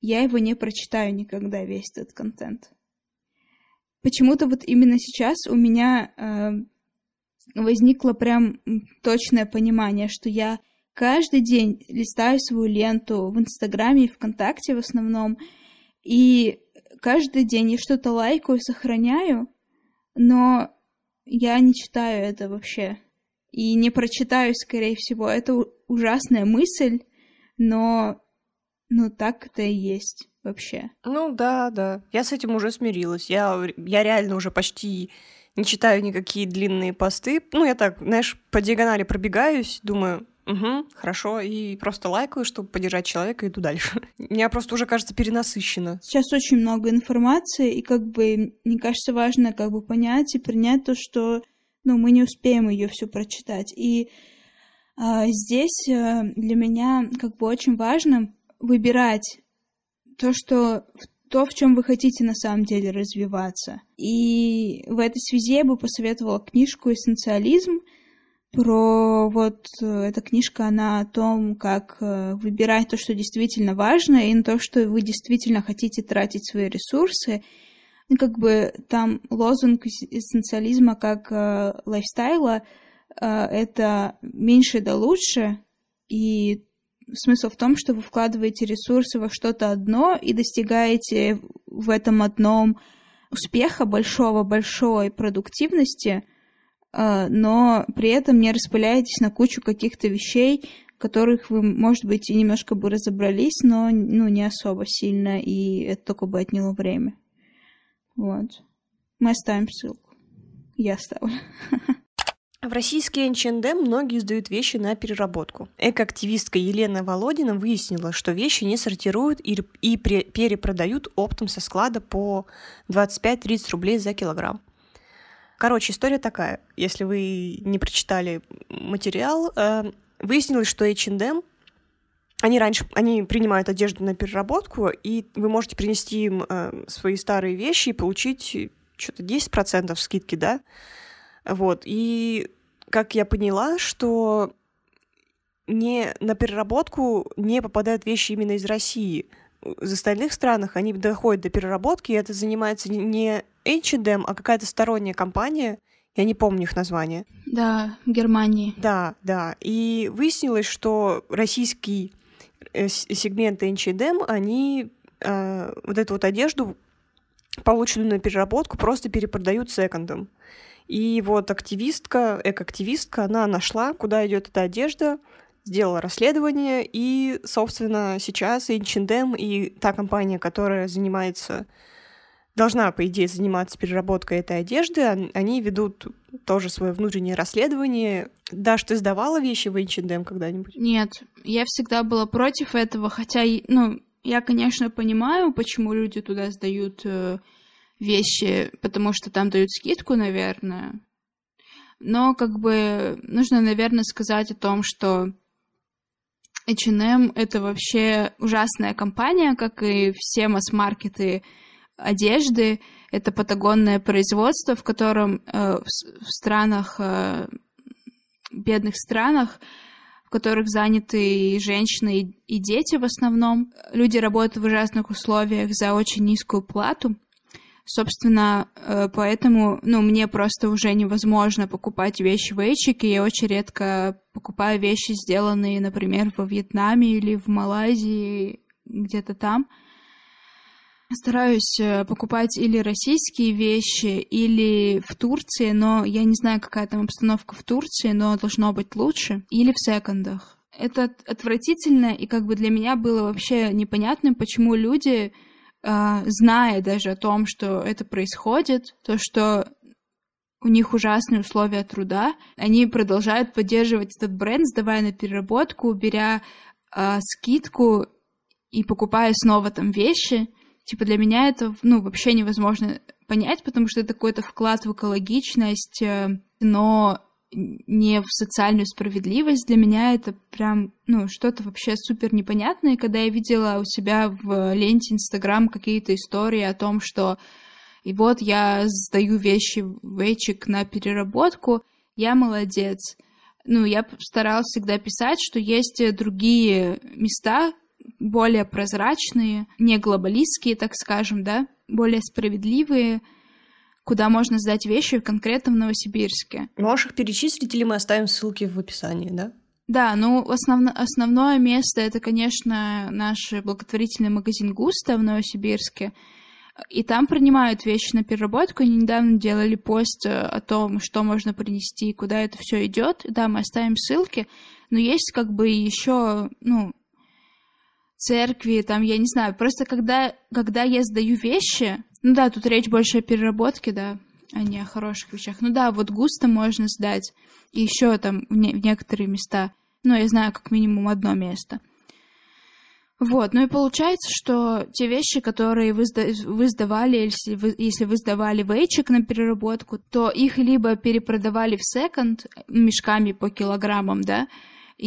я его не прочитаю никогда, весь этот контент. Почему-то вот именно сейчас у меня э, возникло прям точное понимание, что я каждый день листаю свою ленту в Инстаграме и ВКонтакте в основном, и каждый день я что-то лайкаю, сохраняю, но я не читаю это вообще. И не прочитаю, скорее всего. Это ужасная мысль, но ну так это и есть. вообще. Ну да, да. Я с этим уже смирилась. Я, я реально уже почти не читаю никакие длинные посты. Ну, я так, знаешь, по диагонали пробегаюсь, думаю, угу, хорошо, и просто лайкаю, чтобы поддержать человека, и иду дальше. Меня просто уже кажется перенасыщенно. Сейчас очень много информации, и как бы, мне кажется, важно как бы понять и принять то, что, ну, мы не успеем ее все прочитать. И а, здесь а, для меня как бы очень важно выбирать то, что то, в чем вы хотите на самом деле развиваться. И в этой связи я бы посоветовала книжку «Эссенциализм», про вот э, эта книжка, она о том, как э, выбирать то, что действительно важно, и на то, что вы действительно хотите тратить свои ресурсы. И как бы там лозунг эссенциализма как э, лайфстайла э, это меньше да лучше, и смысл в том, что вы вкладываете ресурсы во что-то одно и достигаете в этом одном успеха большого, большой продуктивности, но при этом не распыляетесь на кучу каких-то вещей, которых вы, может быть, и немножко бы разобрались, но ну, не особо сильно, и это только бы отняло время. Вот. Мы оставим ссылку. Я оставлю. В российский H&M многие сдают вещи на переработку. Экоактивистка Елена Володина выяснила, что вещи не сортируют и перепродают оптом со склада по 25-30 рублей за килограмм. Короче, история такая. Если вы не прочитали материал, э, выяснилось, что H&M они раньше, они принимают одежду на переработку, и вы можете принести им э, свои старые вещи и получить что-то 10% скидки, да? Вот. И как я поняла, что не на переработку не попадают вещи именно из России. В остальных странах они доходят до переработки, и это занимается не H&M, а какая-то сторонняя компания, я не помню их название. Да, в Германии. Да, да. И выяснилось, что российский э, сегмент H&M, они э, вот эту вот одежду, полученную на переработку, просто перепродают секондом. И вот активистка, экоактивистка, она нашла, куда идет эта одежда, сделала расследование, и, собственно, сейчас H&M и та компания, которая занимается, должна, по идее, заниматься переработкой этой одежды, они ведут тоже свое внутреннее расследование. Да, что сдавала вещи в H&M когда-нибудь? Нет, я всегда была против этого, хотя, ну, я, конечно, понимаю, почему люди туда сдают э, вещи, потому что там дают скидку, наверное. Но как бы нужно, наверное, сказать о том, что H&M — это вообще ужасная компания, как и все масс-маркеты одежды. Это патагонное производство, в котором э, в, в странах, э, бедных странах, в которых заняты и женщины, и, и дети в основном. Люди работают в ужасных условиях за очень низкую плату. Собственно, э, поэтому, ну, мне просто уже невозможно покупать вещи в Эйчике. Я очень редко покупаю вещи, сделанные, например, во Вьетнаме или в Малайзии, где-то там. Стараюсь э, покупать или российские вещи, или в Турции, но я не знаю, какая там обстановка в Турции, но должно быть лучше, или в секондах. Это отвратительно, и как бы для меня было вообще непонятным, почему люди а, зная даже о том, что это происходит, то, что у них ужасные условия труда, они продолжают поддерживать этот бренд, сдавая на переработку, беря э, скидку и покупая снова там вещи. Типа для меня это, ну, вообще невозможно понять, потому что это какой-то вклад в экологичность, э, но не в социальную справедливость. Для меня это прям, ну, что-то вообще супер непонятное. Когда я видела у себя в ленте Инстаграм какие-то истории о том, что и вот я сдаю вещи в Эчик на переработку, я молодец. Ну, я старалась всегда писать, что есть другие места, более прозрачные, не глобалистские, так скажем, да, более справедливые, куда можно сдать вещи конкретно в Новосибирске. Можешь их перечислить или мы оставим ссылки в описании, да? Да, ну основно, основное место это, конечно, наш благотворительный магазин Густа в Новосибирске. И там принимают вещи на переработку. Они недавно делали пост о том, что можно принести, куда это все идет. Да, мы оставим ссылки. Но есть как бы еще, ну, церкви, там, я не знаю, просто когда, когда я сдаю вещи, ну да, тут речь больше о переработке, да, а не о хороших вещах. Ну да, вот густо можно сдать, и еще там в, не, в некоторые места, ну, я знаю как минимум одно место. Вот, ну и получается, что те вещи, которые вы, сда- вы сдавали, если вы, если вы сдавали вейчик на переработку, то их либо перепродавали в секонд мешками по килограммам, да,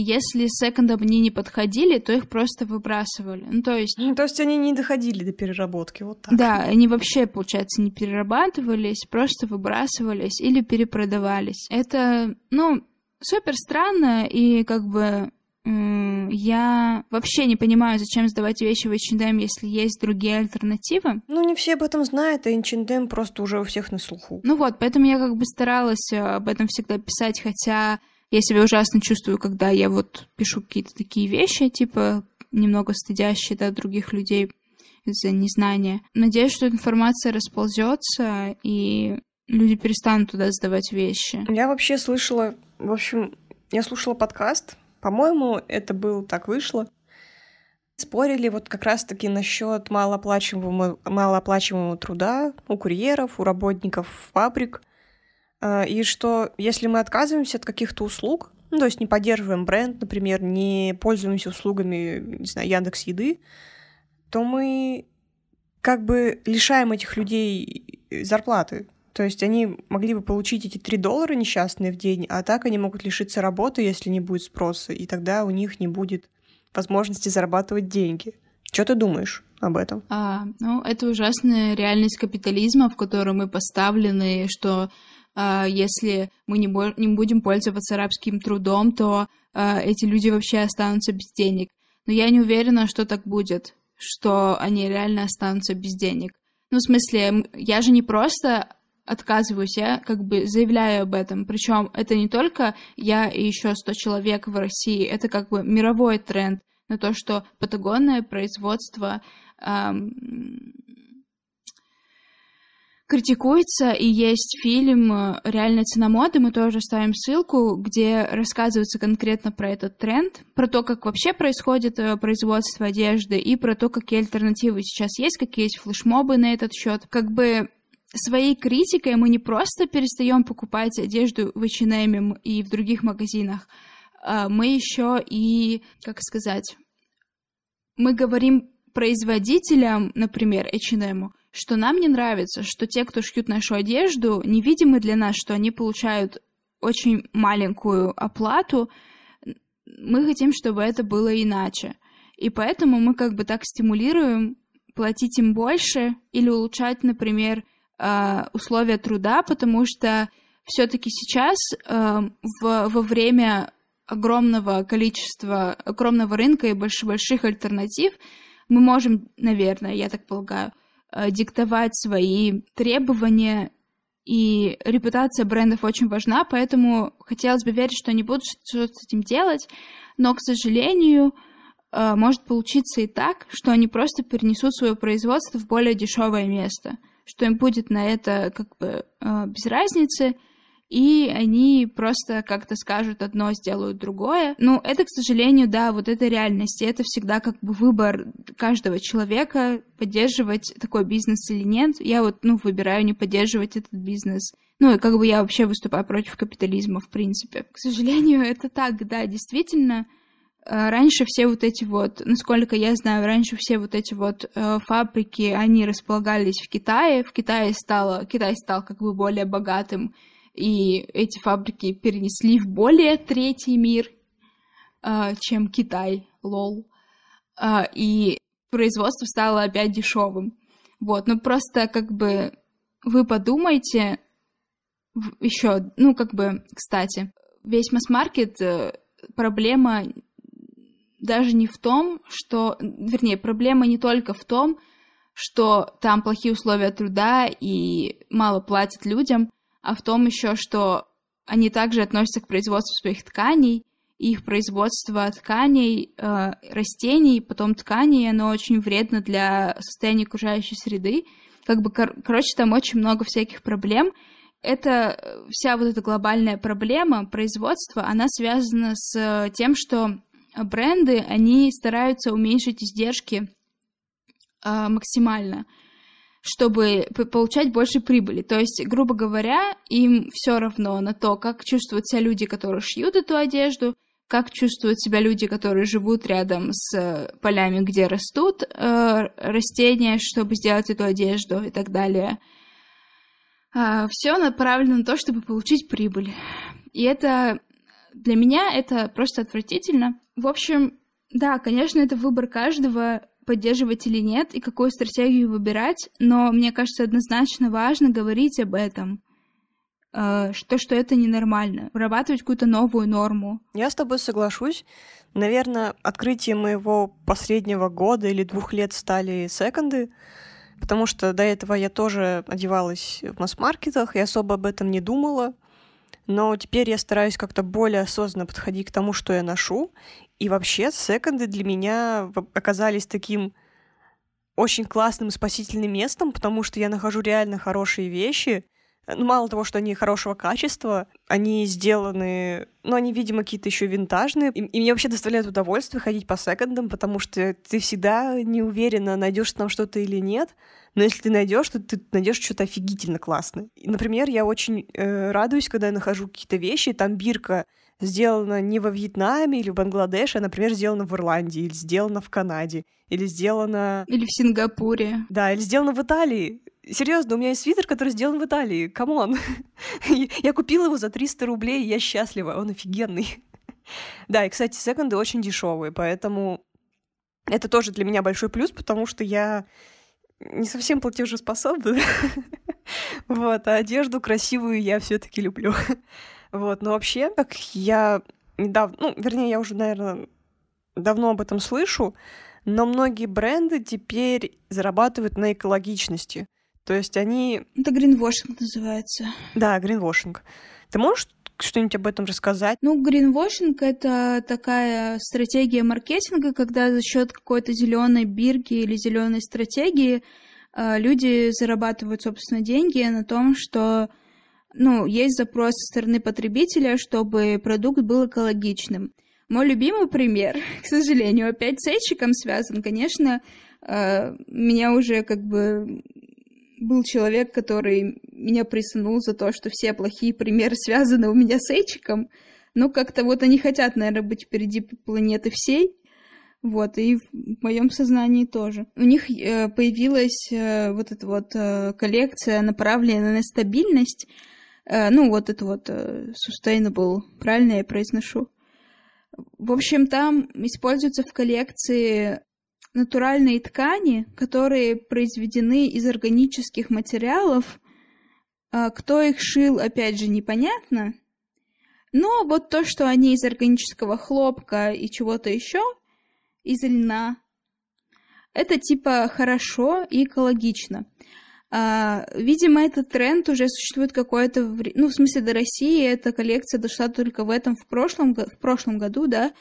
если секондом они не подходили, то их просто выбрасывали. Ну, то есть... Ну, то есть они не доходили до переработки, вот так. Да, они вообще, получается, не перерабатывались, просто выбрасывались или перепродавались. Это, ну, супер странно, и как бы я вообще не понимаю, зачем сдавать вещи в H&M, если есть другие альтернативы. Ну, не все об этом знают, а H&M просто уже у всех на слуху. Ну вот, поэтому я как бы старалась э, об этом всегда писать, хотя я себя ужасно чувствую, когда я вот пишу какие-то такие вещи, типа немного стыдящие да, других людей из-за незнания. Надеюсь, что информация расползется и люди перестанут туда сдавать вещи. Я вообще слышала, в общем, я слушала подкаст, по-моему, это было так вышло. Спорили вот как раз-таки насчет малооплачиваемого, малооплачиваемого труда у курьеров, у работников фабрик — и что если мы отказываемся от каких-то услуг, ну, то есть не поддерживаем бренд, например, не пользуемся услугами, не знаю, Яндекс Еды, то мы как бы лишаем этих людей зарплаты. То есть они могли бы получить эти 3 доллара несчастные в день, а так они могут лишиться работы, если не будет спроса, и тогда у них не будет возможности зарабатывать деньги. Что ты думаешь об этом? А, ну, это ужасная реальность капитализма, в которой мы поставлены, что если мы не, не будем пользоваться арабским трудом, то а, эти люди вообще останутся без денег. Но я не уверена, что так будет, что они реально останутся без денег. Ну, в смысле, я же не просто отказываюсь, я как бы заявляю об этом. Причем это не только я и еще 100 человек в России, это как бы мировой тренд на то, что патагонное производство эм, критикуется, и есть фильм э, «Реальная цена моды», мы тоже ставим ссылку, где рассказывается конкретно про этот тренд, про то, как вообще происходит э, производство одежды, и про то, какие альтернативы сейчас есть, какие есть флешмобы на этот счет. Как бы своей критикой мы не просто перестаем покупать одежду в H&M и в других магазинах, а мы еще и, как сказать, мы говорим производителям, например, H&M, что нам не нравится, что те, кто шьют нашу одежду, невидимы для нас, что они получают очень маленькую оплату. Мы хотим, чтобы это было иначе. И поэтому мы как бы так стимулируем платить им больше или улучшать, например, а, условия труда, потому что все-таки сейчас а, во время огромного количества, огромного рынка и больш больших альтернатив мы можем, наверное, я так полагаю, Э, диктовать свои требования, и репутация брендов очень важна, поэтому хотелось бы верить, что они будут что-то с этим делать, но, к сожалению, э, может получиться и так, что они просто перенесут свое производство в более дешевое место, что им будет на это как бы э, без разницы, и они просто как-то скажут одно, сделают другое. Ну, это, к сожалению, да, вот это реальность, и это всегда как бы выбор каждого человека, поддерживать такой бизнес или нет. Я вот, ну, выбираю не поддерживать этот бизнес. Ну, и как бы я вообще выступаю против капитализма, в принципе. К сожалению, это так, да, действительно. Э, раньше все вот эти вот, насколько я знаю, раньше все вот эти вот э, фабрики, они располагались в Китае. В Китае стало, Китай стал как бы более богатым и эти фабрики перенесли в более третий мир, э, чем Китай, лол. Э, и производство стало опять дешевым. Вот, ну просто как бы вы подумайте еще, ну как бы, кстати, весь масс-маркет э, проблема даже не в том, что, вернее, проблема не только в том, что там плохие условия труда и мало платят людям, а в том еще, что они также относятся к производству своих тканей, и их производство тканей, э, растений, потом тканей, оно очень вредно для состояния окружающей среды. Как бы, кор- короче, там очень много всяких проблем. Это э, вся вот эта глобальная проблема производства, она связана с тем, что бренды, они стараются уменьшить издержки э, максимально, чтобы получать больше прибыли. То есть, грубо говоря, им все равно на то, как чувствуют себя люди, которые шьют эту одежду, как чувствуют себя люди, которые живут рядом с полями, где растут э, растения, чтобы сделать эту одежду и так далее. Э, все направлено на то, чтобы получить прибыль. И это для меня это просто отвратительно. В общем, да, конечно, это выбор каждого, поддерживать или нет, и какую стратегию выбирать, но мне кажется, однозначно важно говорить об этом э, что, что это ненормально, вырабатывать какую-то новую норму. Я с тобой соглашусь. Наверное, открытие моего последнего года или двух лет стали секонды, потому что до этого я тоже одевалась в масс-маркетах и особо об этом не думала. Но теперь я стараюсь как-то более осознанно подходить к тому, что я ношу. И вообще секонды для меня оказались таким очень классным спасительным местом, потому что я нахожу реально хорошие вещи, ну, мало того, что они хорошего качества, они сделаны, ну, они, видимо, какие-то еще винтажные. И, и мне вообще доставляет удовольствие ходить по секондам, потому что ты всегда не уверена, найдешь там что-то или нет. Но если ты найдешь, то ты найдешь что-то офигительно классное. И, например, я очень э, радуюсь, когда я нахожу какие-то вещи, там бирка сделана не во Вьетнаме или в Бангладеше, а, например, сделана в Ирландии, или сделана в Канаде, или сделана... Или в Сингапуре. Да, или сделана в Италии. Серьезно, у меня есть свитер, который сделан в Италии. Come on. я купила его за 300 рублей, и я счастлива. Он офигенный. да, и, кстати, секонды очень дешевые, поэтому это тоже для меня большой плюс, потому что я не совсем платежеспособна. вот, а одежду красивую я все-таки люблю. Вот, но вообще, как я недавно, ну, вернее, я уже, наверное, давно об этом слышу, но многие бренды теперь зарабатывают на экологичности. То есть они... Это гринвошинг называется. Да, гринвошинг. Ты можешь что-нибудь об этом рассказать? Ну, гринвошинг — это такая стратегия маркетинга, когда за счет какой-то зеленой бирки или зеленой стратегии э, люди зарабатывают, собственно, деньги на том, что ну, есть запрос со стороны потребителя, чтобы продукт был экологичным. Мой любимый пример, к сожалению, опять с эйчиком связан. Конечно, э, меня уже как бы был человек, который меня присунул за то, что все плохие примеры связаны у меня с Эйчиком. Но как-то вот они хотят, наверное, быть впереди планеты всей. Вот, и в моем сознании тоже. У них э, появилась э, вот эта вот э, коллекция, направленная на стабильность. Э, ну, вот это вот э, sustainable, правильно я произношу. В общем, там используются в коллекции натуральные ткани, которые произведены из органических материалов. А кто их шил, опять же, непонятно. Но вот то, что они из органического хлопка и чего-то еще, из льна, это типа хорошо и экологично. А, видимо, этот тренд уже существует какое-то время. Ну, в смысле, до России эта коллекция дошла только в этом, в прошлом, в прошлом году, да.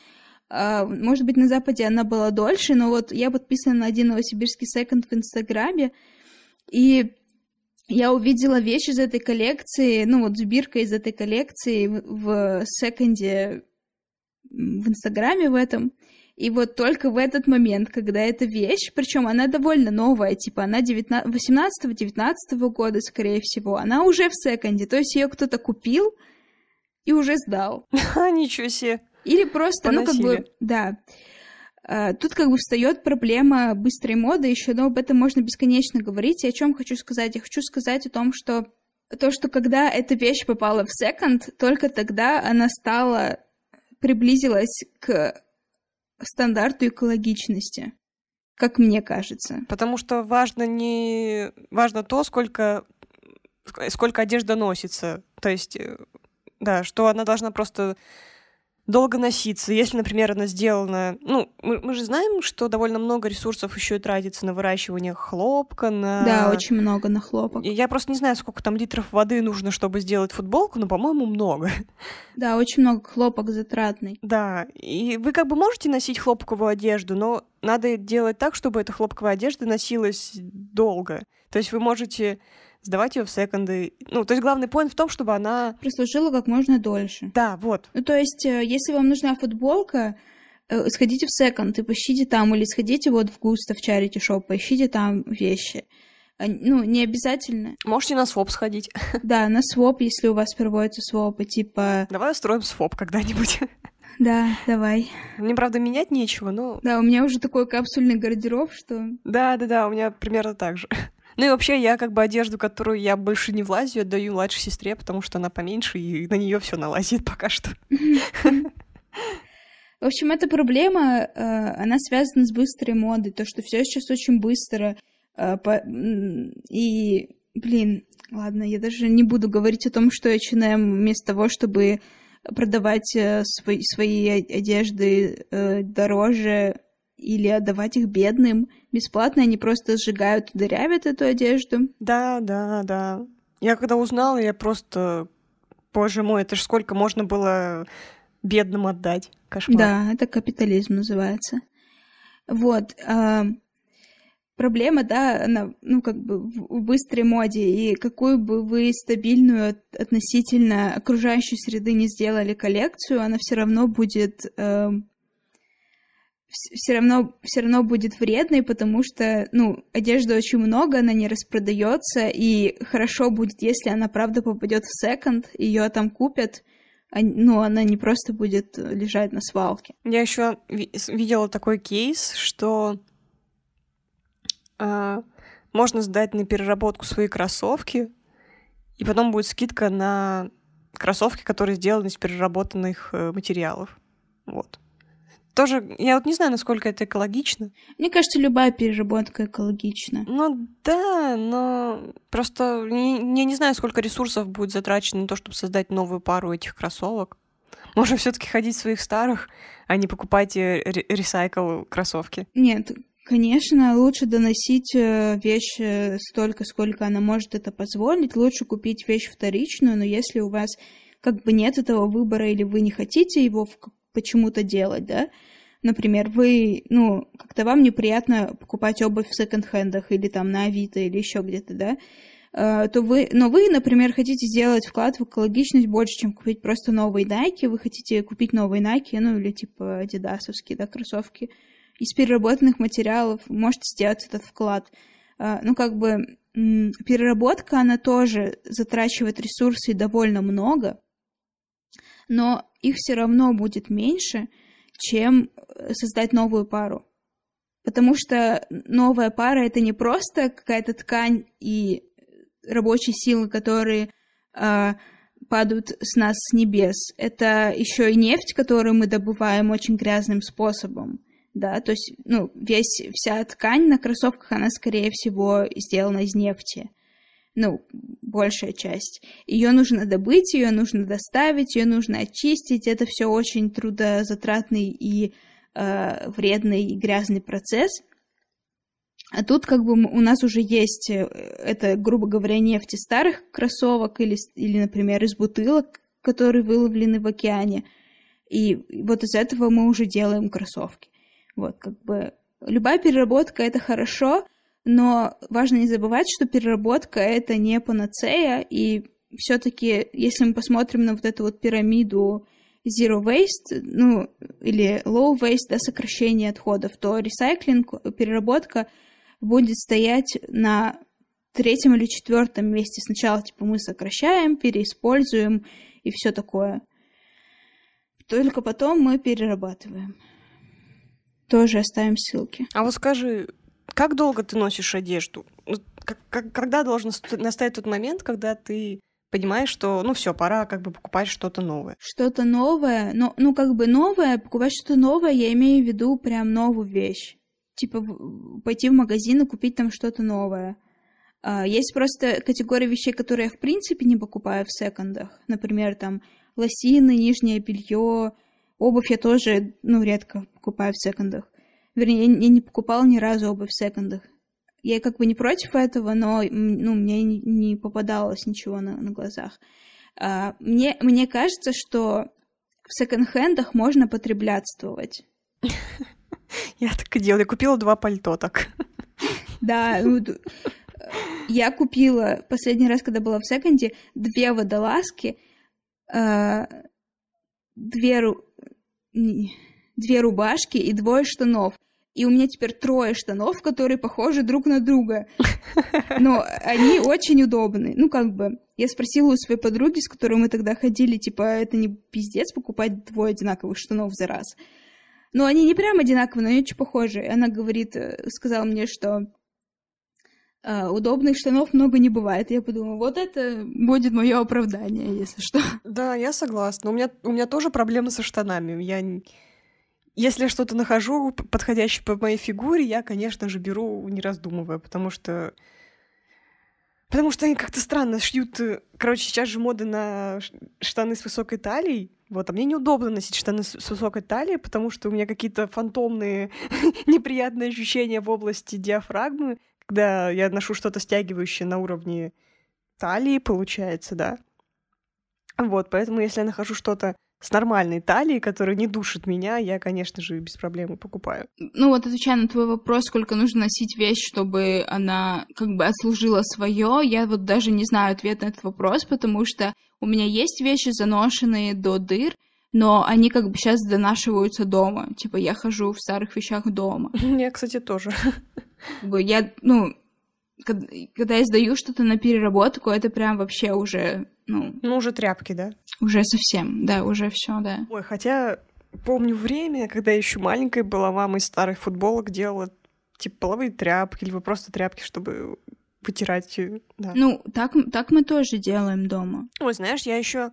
А, может быть, на Западе она была дольше, но вот я подписана на один новосибирский секонд в Инстаграме, и я увидела вещь из этой коллекции, ну вот сбирка из этой коллекции в секонде в Инстаграме в этом. И вот только в этот момент, когда эта вещь, причем она довольно новая, типа она 18-19 года, скорее всего, она уже в секонде, то есть ее кто-то купил и уже сдал. Ничего себе. Или просто, Поносили. ну, как бы, да. А, тут как бы встает проблема быстрой моды еще, но об этом можно бесконечно говорить. И о чем хочу сказать? Я хочу сказать о том, что то, что когда эта вещь попала в секонд, только тогда она стала, приблизилась к стандарту экологичности, как мне кажется. Потому что важно не важно то, сколько сколько одежда носится, то есть э, да, что она должна просто долго носиться. Если, например, она сделана... Ну, мы, мы же знаем, что довольно много ресурсов еще и тратится на выращивание хлопка, на... Да, очень много на хлопок. Я просто не знаю, сколько там литров воды нужно, чтобы сделать футболку, но, по-моему, много. Да, очень много хлопок затратный. Да, и вы как бы можете носить хлопковую одежду, но надо делать так, чтобы эта хлопковая одежда носилась долго. То есть вы можете сдавать ее в секонды. Ну, то есть главный поинт в том, чтобы она... Прослужила как можно дольше. Да, вот. Ну, то есть, э, если вам нужна футболка, э, сходите в секонд и поищите там, или сходите вот в Густо, в Charity Shop, поищите там вещи. А, ну, не обязательно. Можете на своп сходить. Да, на своп, если у вас проводятся свопы, типа... Давай устроим своп когда-нибудь. Да, давай. Мне, правда, менять нечего, но... Да, у меня уже такой капсульный гардероб, что... Да-да-да, у меня примерно так же. Ну и вообще, я как бы одежду, которую я больше не влазю, отдаю младшей сестре, потому что она поменьше, и на нее все налазит пока что. В общем, эта проблема, э, она связана с быстрой модой, то, что все сейчас очень быстро. Э, и, блин, ладно, я даже не буду говорить о том, что H&M вместо того, чтобы продавать э, свои, свои одежды дороже или отдавать их бедным бесплатно, они просто сжигают дырявят эту одежду. Да, да, да. Я когда узнала, я просто... Боже мой, это ж сколько можно было бедным отдать. Кошмар. Да, это капитализм называется. Вот. А, проблема, да, она, ну, как бы в, в быстрой моде, и какую бы вы стабильную относительно окружающей среды не сделали коллекцию, она все равно будет э, все равно, все равно будет вредной, потому что, ну, одежды очень много, она не распродается, и хорошо будет, если она правда попадет в секонд, ее там купят, а, ну, она не просто будет лежать на свалке. Я еще видела такой кейс, что э, можно сдать на переработку свои кроссовки, и потом будет скидка на кроссовки, которые сделаны из переработанных э, материалов. Вот. Тоже, я вот не знаю, насколько это экологично. Мне кажется, любая переработка экологична. Ну да, но просто я не знаю, сколько ресурсов будет затрачено на то, чтобы создать новую пару этих кроссовок. Можно все-таки ходить в своих старых, а не покупать э, ресайкл кроссовки. Нет, Конечно, лучше доносить э, вещь столько, сколько она может это позволить. Лучше купить вещь вторичную, но если у вас как бы нет этого выбора или вы не хотите его почему-то делать, да. Например, вы, ну, как-то вам неприятно покупать обувь в секонд-хендах или там на Авито или еще где-то, да, а, то вы, но вы, например, хотите сделать вклад в экологичность больше, чем купить просто новые Nike, вы хотите купить новые Nike, ну, или типа адидасовские, да, кроссовки, из переработанных материалов, можете сделать этот вклад. А, ну, как бы, переработка, она тоже затрачивает ресурсы довольно много, но их все равно будет меньше, чем э, создать новую пару. Потому что новая пара это не просто какая-то ткань и рабочие силы, которые э, падают с нас с небес. Это еще и нефть, которую мы добываем очень грязным способом. Да, то есть, ну, весь, вся ткань на кроссовках, она, скорее всего, сделана из нефти ну, большая часть. Ее нужно добыть, ее нужно доставить, ее нужно очистить. Это все очень трудозатратный и э, вредный и грязный процесс. А тут как бы у нас уже есть, э, это, грубо говоря, нефть из старых кроссовок или, или, например, из бутылок, которые выловлены в океане. И вот из этого мы уже делаем кроссовки. Вот, как бы любая переработка это хорошо, но важно не забывать, что переработка это не панацея, и все-таки, если мы посмотрим на вот эту вот пирамиду zero waste, ну, или low waste, да, сокращение отходов, то ресайклинг, переработка будет стоять на третьем или четвертом месте. Сначала, типа, мы сокращаем, переиспользуем и все такое. Только потом мы перерабатываем. Тоже оставим ссылки. А вот скажи, как долго ты носишь одежду? Когда должен настать тот момент, когда ты понимаешь, что, ну, все, пора как бы покупать что-то новое. Что-то новое, но, ну, как бы новое, покупать что-то новое, я имею в виду прям новую вещь. Типа пойти в магазин и купить там что-то новое. А, есть просто категория вещей, которые я в принципе не покупаю в секондах. Например, там лосины, нижнее белье, обувь я тоже, ну, редко покупаю в секондах. Вернее, я не покупала ни разу обувь в секондах. Я как бы не против этого, но ну, мне не попадалось ничего на, на глазах. А, мне, мне кажется, что в секонд-хендах можно потреблятствовать. Я так и делала. Я купила два пальто так. Да, ну, я купила последний раз, когда была в секонде, две водолазки, а, две, две рубашки и двое штанов. И у меня теперь трое штанов, которые похожи друг на друга. Но они очень удобны. Ну, как бы, я спросила у своей подруги, с которой мы тогда ходили, типа, это не пиздец покупать двое одинаковых штанов за раз. Но они не прям одинаковые, но они очень похожи. Она говорит, э, сказала мне, что э, удобных штанов много не бывает. Я подумала, вот это будет мое оправдание, если что. Да, я согласна. У меня, у меня тоже проблемы со штанами. Я если что-то нахожу подходящее по моей фигуре, я, конечно же, беру, не раздумывая, потому что... Потому что они как-то странно шьют... Э, короче, сейчас же мода на штаны с высокой талией. Вот, а мне неудобно носить штаны с высокой талией, потому что у меня какие-то фантомные неприятные ощущения в области диафрагмы, когда я ношу что-то стягивающее на уровне талии, получается, да. Вот, поэтому если я нахожу что-то с нормальной талией, которая не душит меня, я, конечно же, без проблем покупаю. Ну вот, отвечая на твой вопрос, сколько нужно носить вещь, чтобы она как бы отслужила свое, я вот даже не знаю ответ на этот вопрос, потому что у меня есть вещи заношенные до дыр, но они как бы сейчас донашиваются дома. Типа я хожу в старых вещах дома. Я, кстати, тоже. Как бы я, ну, когда я сдаю что-то на переработку, это прям вообще уже, ну... Ну, уже тряпки, да? Уже совсем, да, уже все, да. Ой, хотя помню время, когда я еще маленькая была, мама из старых футболок делала типа половые тряпки, либо просто тряпки, чтобы вытирать. Э, да. Ну, так, так мы тоже делаем дома. Ой, знаешь, я еще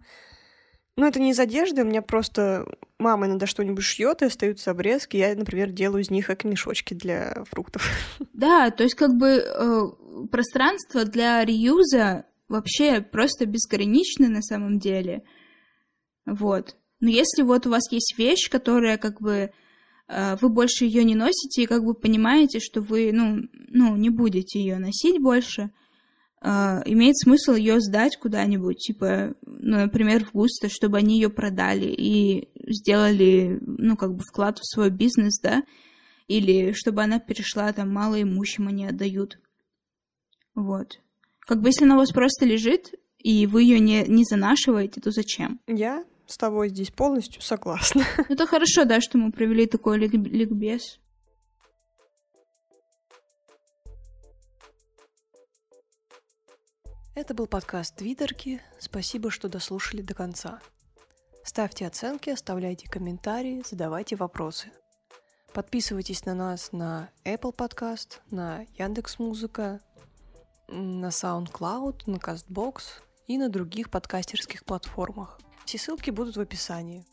ну, это не из одежды, у меня просто мама иногда что-нибудь шьет, и остаются обрезки. Я, например, делаю из них как мешочки для фруктов. Да, то есть как бы э, пространство для реюза вообще просто безграничны на самом деле. Вот. Но если вот у вас есть вещь, которая как бы э, вы больше ее не носите и как бы понимаете, что вы ну, ну не будете ее носить больше, Uh, имеет смысл ее сдать куда-нибудь, типа, ну, например, в густо, чтобы они ее продали и сделали, ну, как бы вклад в свой бизнес, да, или чтобы она перешла, там, малоимущим они отдают. Вот. Как бы если она у вас просто лежит, и вы ее не, не занашиваете, то зачем? Я с тобой здесь полностью согласна. Ну, это хорошо, да, что мы провели такой ликбез. Это был подкаст Твиттерки. Спасибо, что дослушали до конца. Ставьте оценки, оставляйте комментарии, задавайте вопросы. Подписывайтесь на нас на Apple Podcast, на Яндекс Музыка, на SoundCloud, на CastBox и на других подкастерских платформах. Все ссылки будут в описании.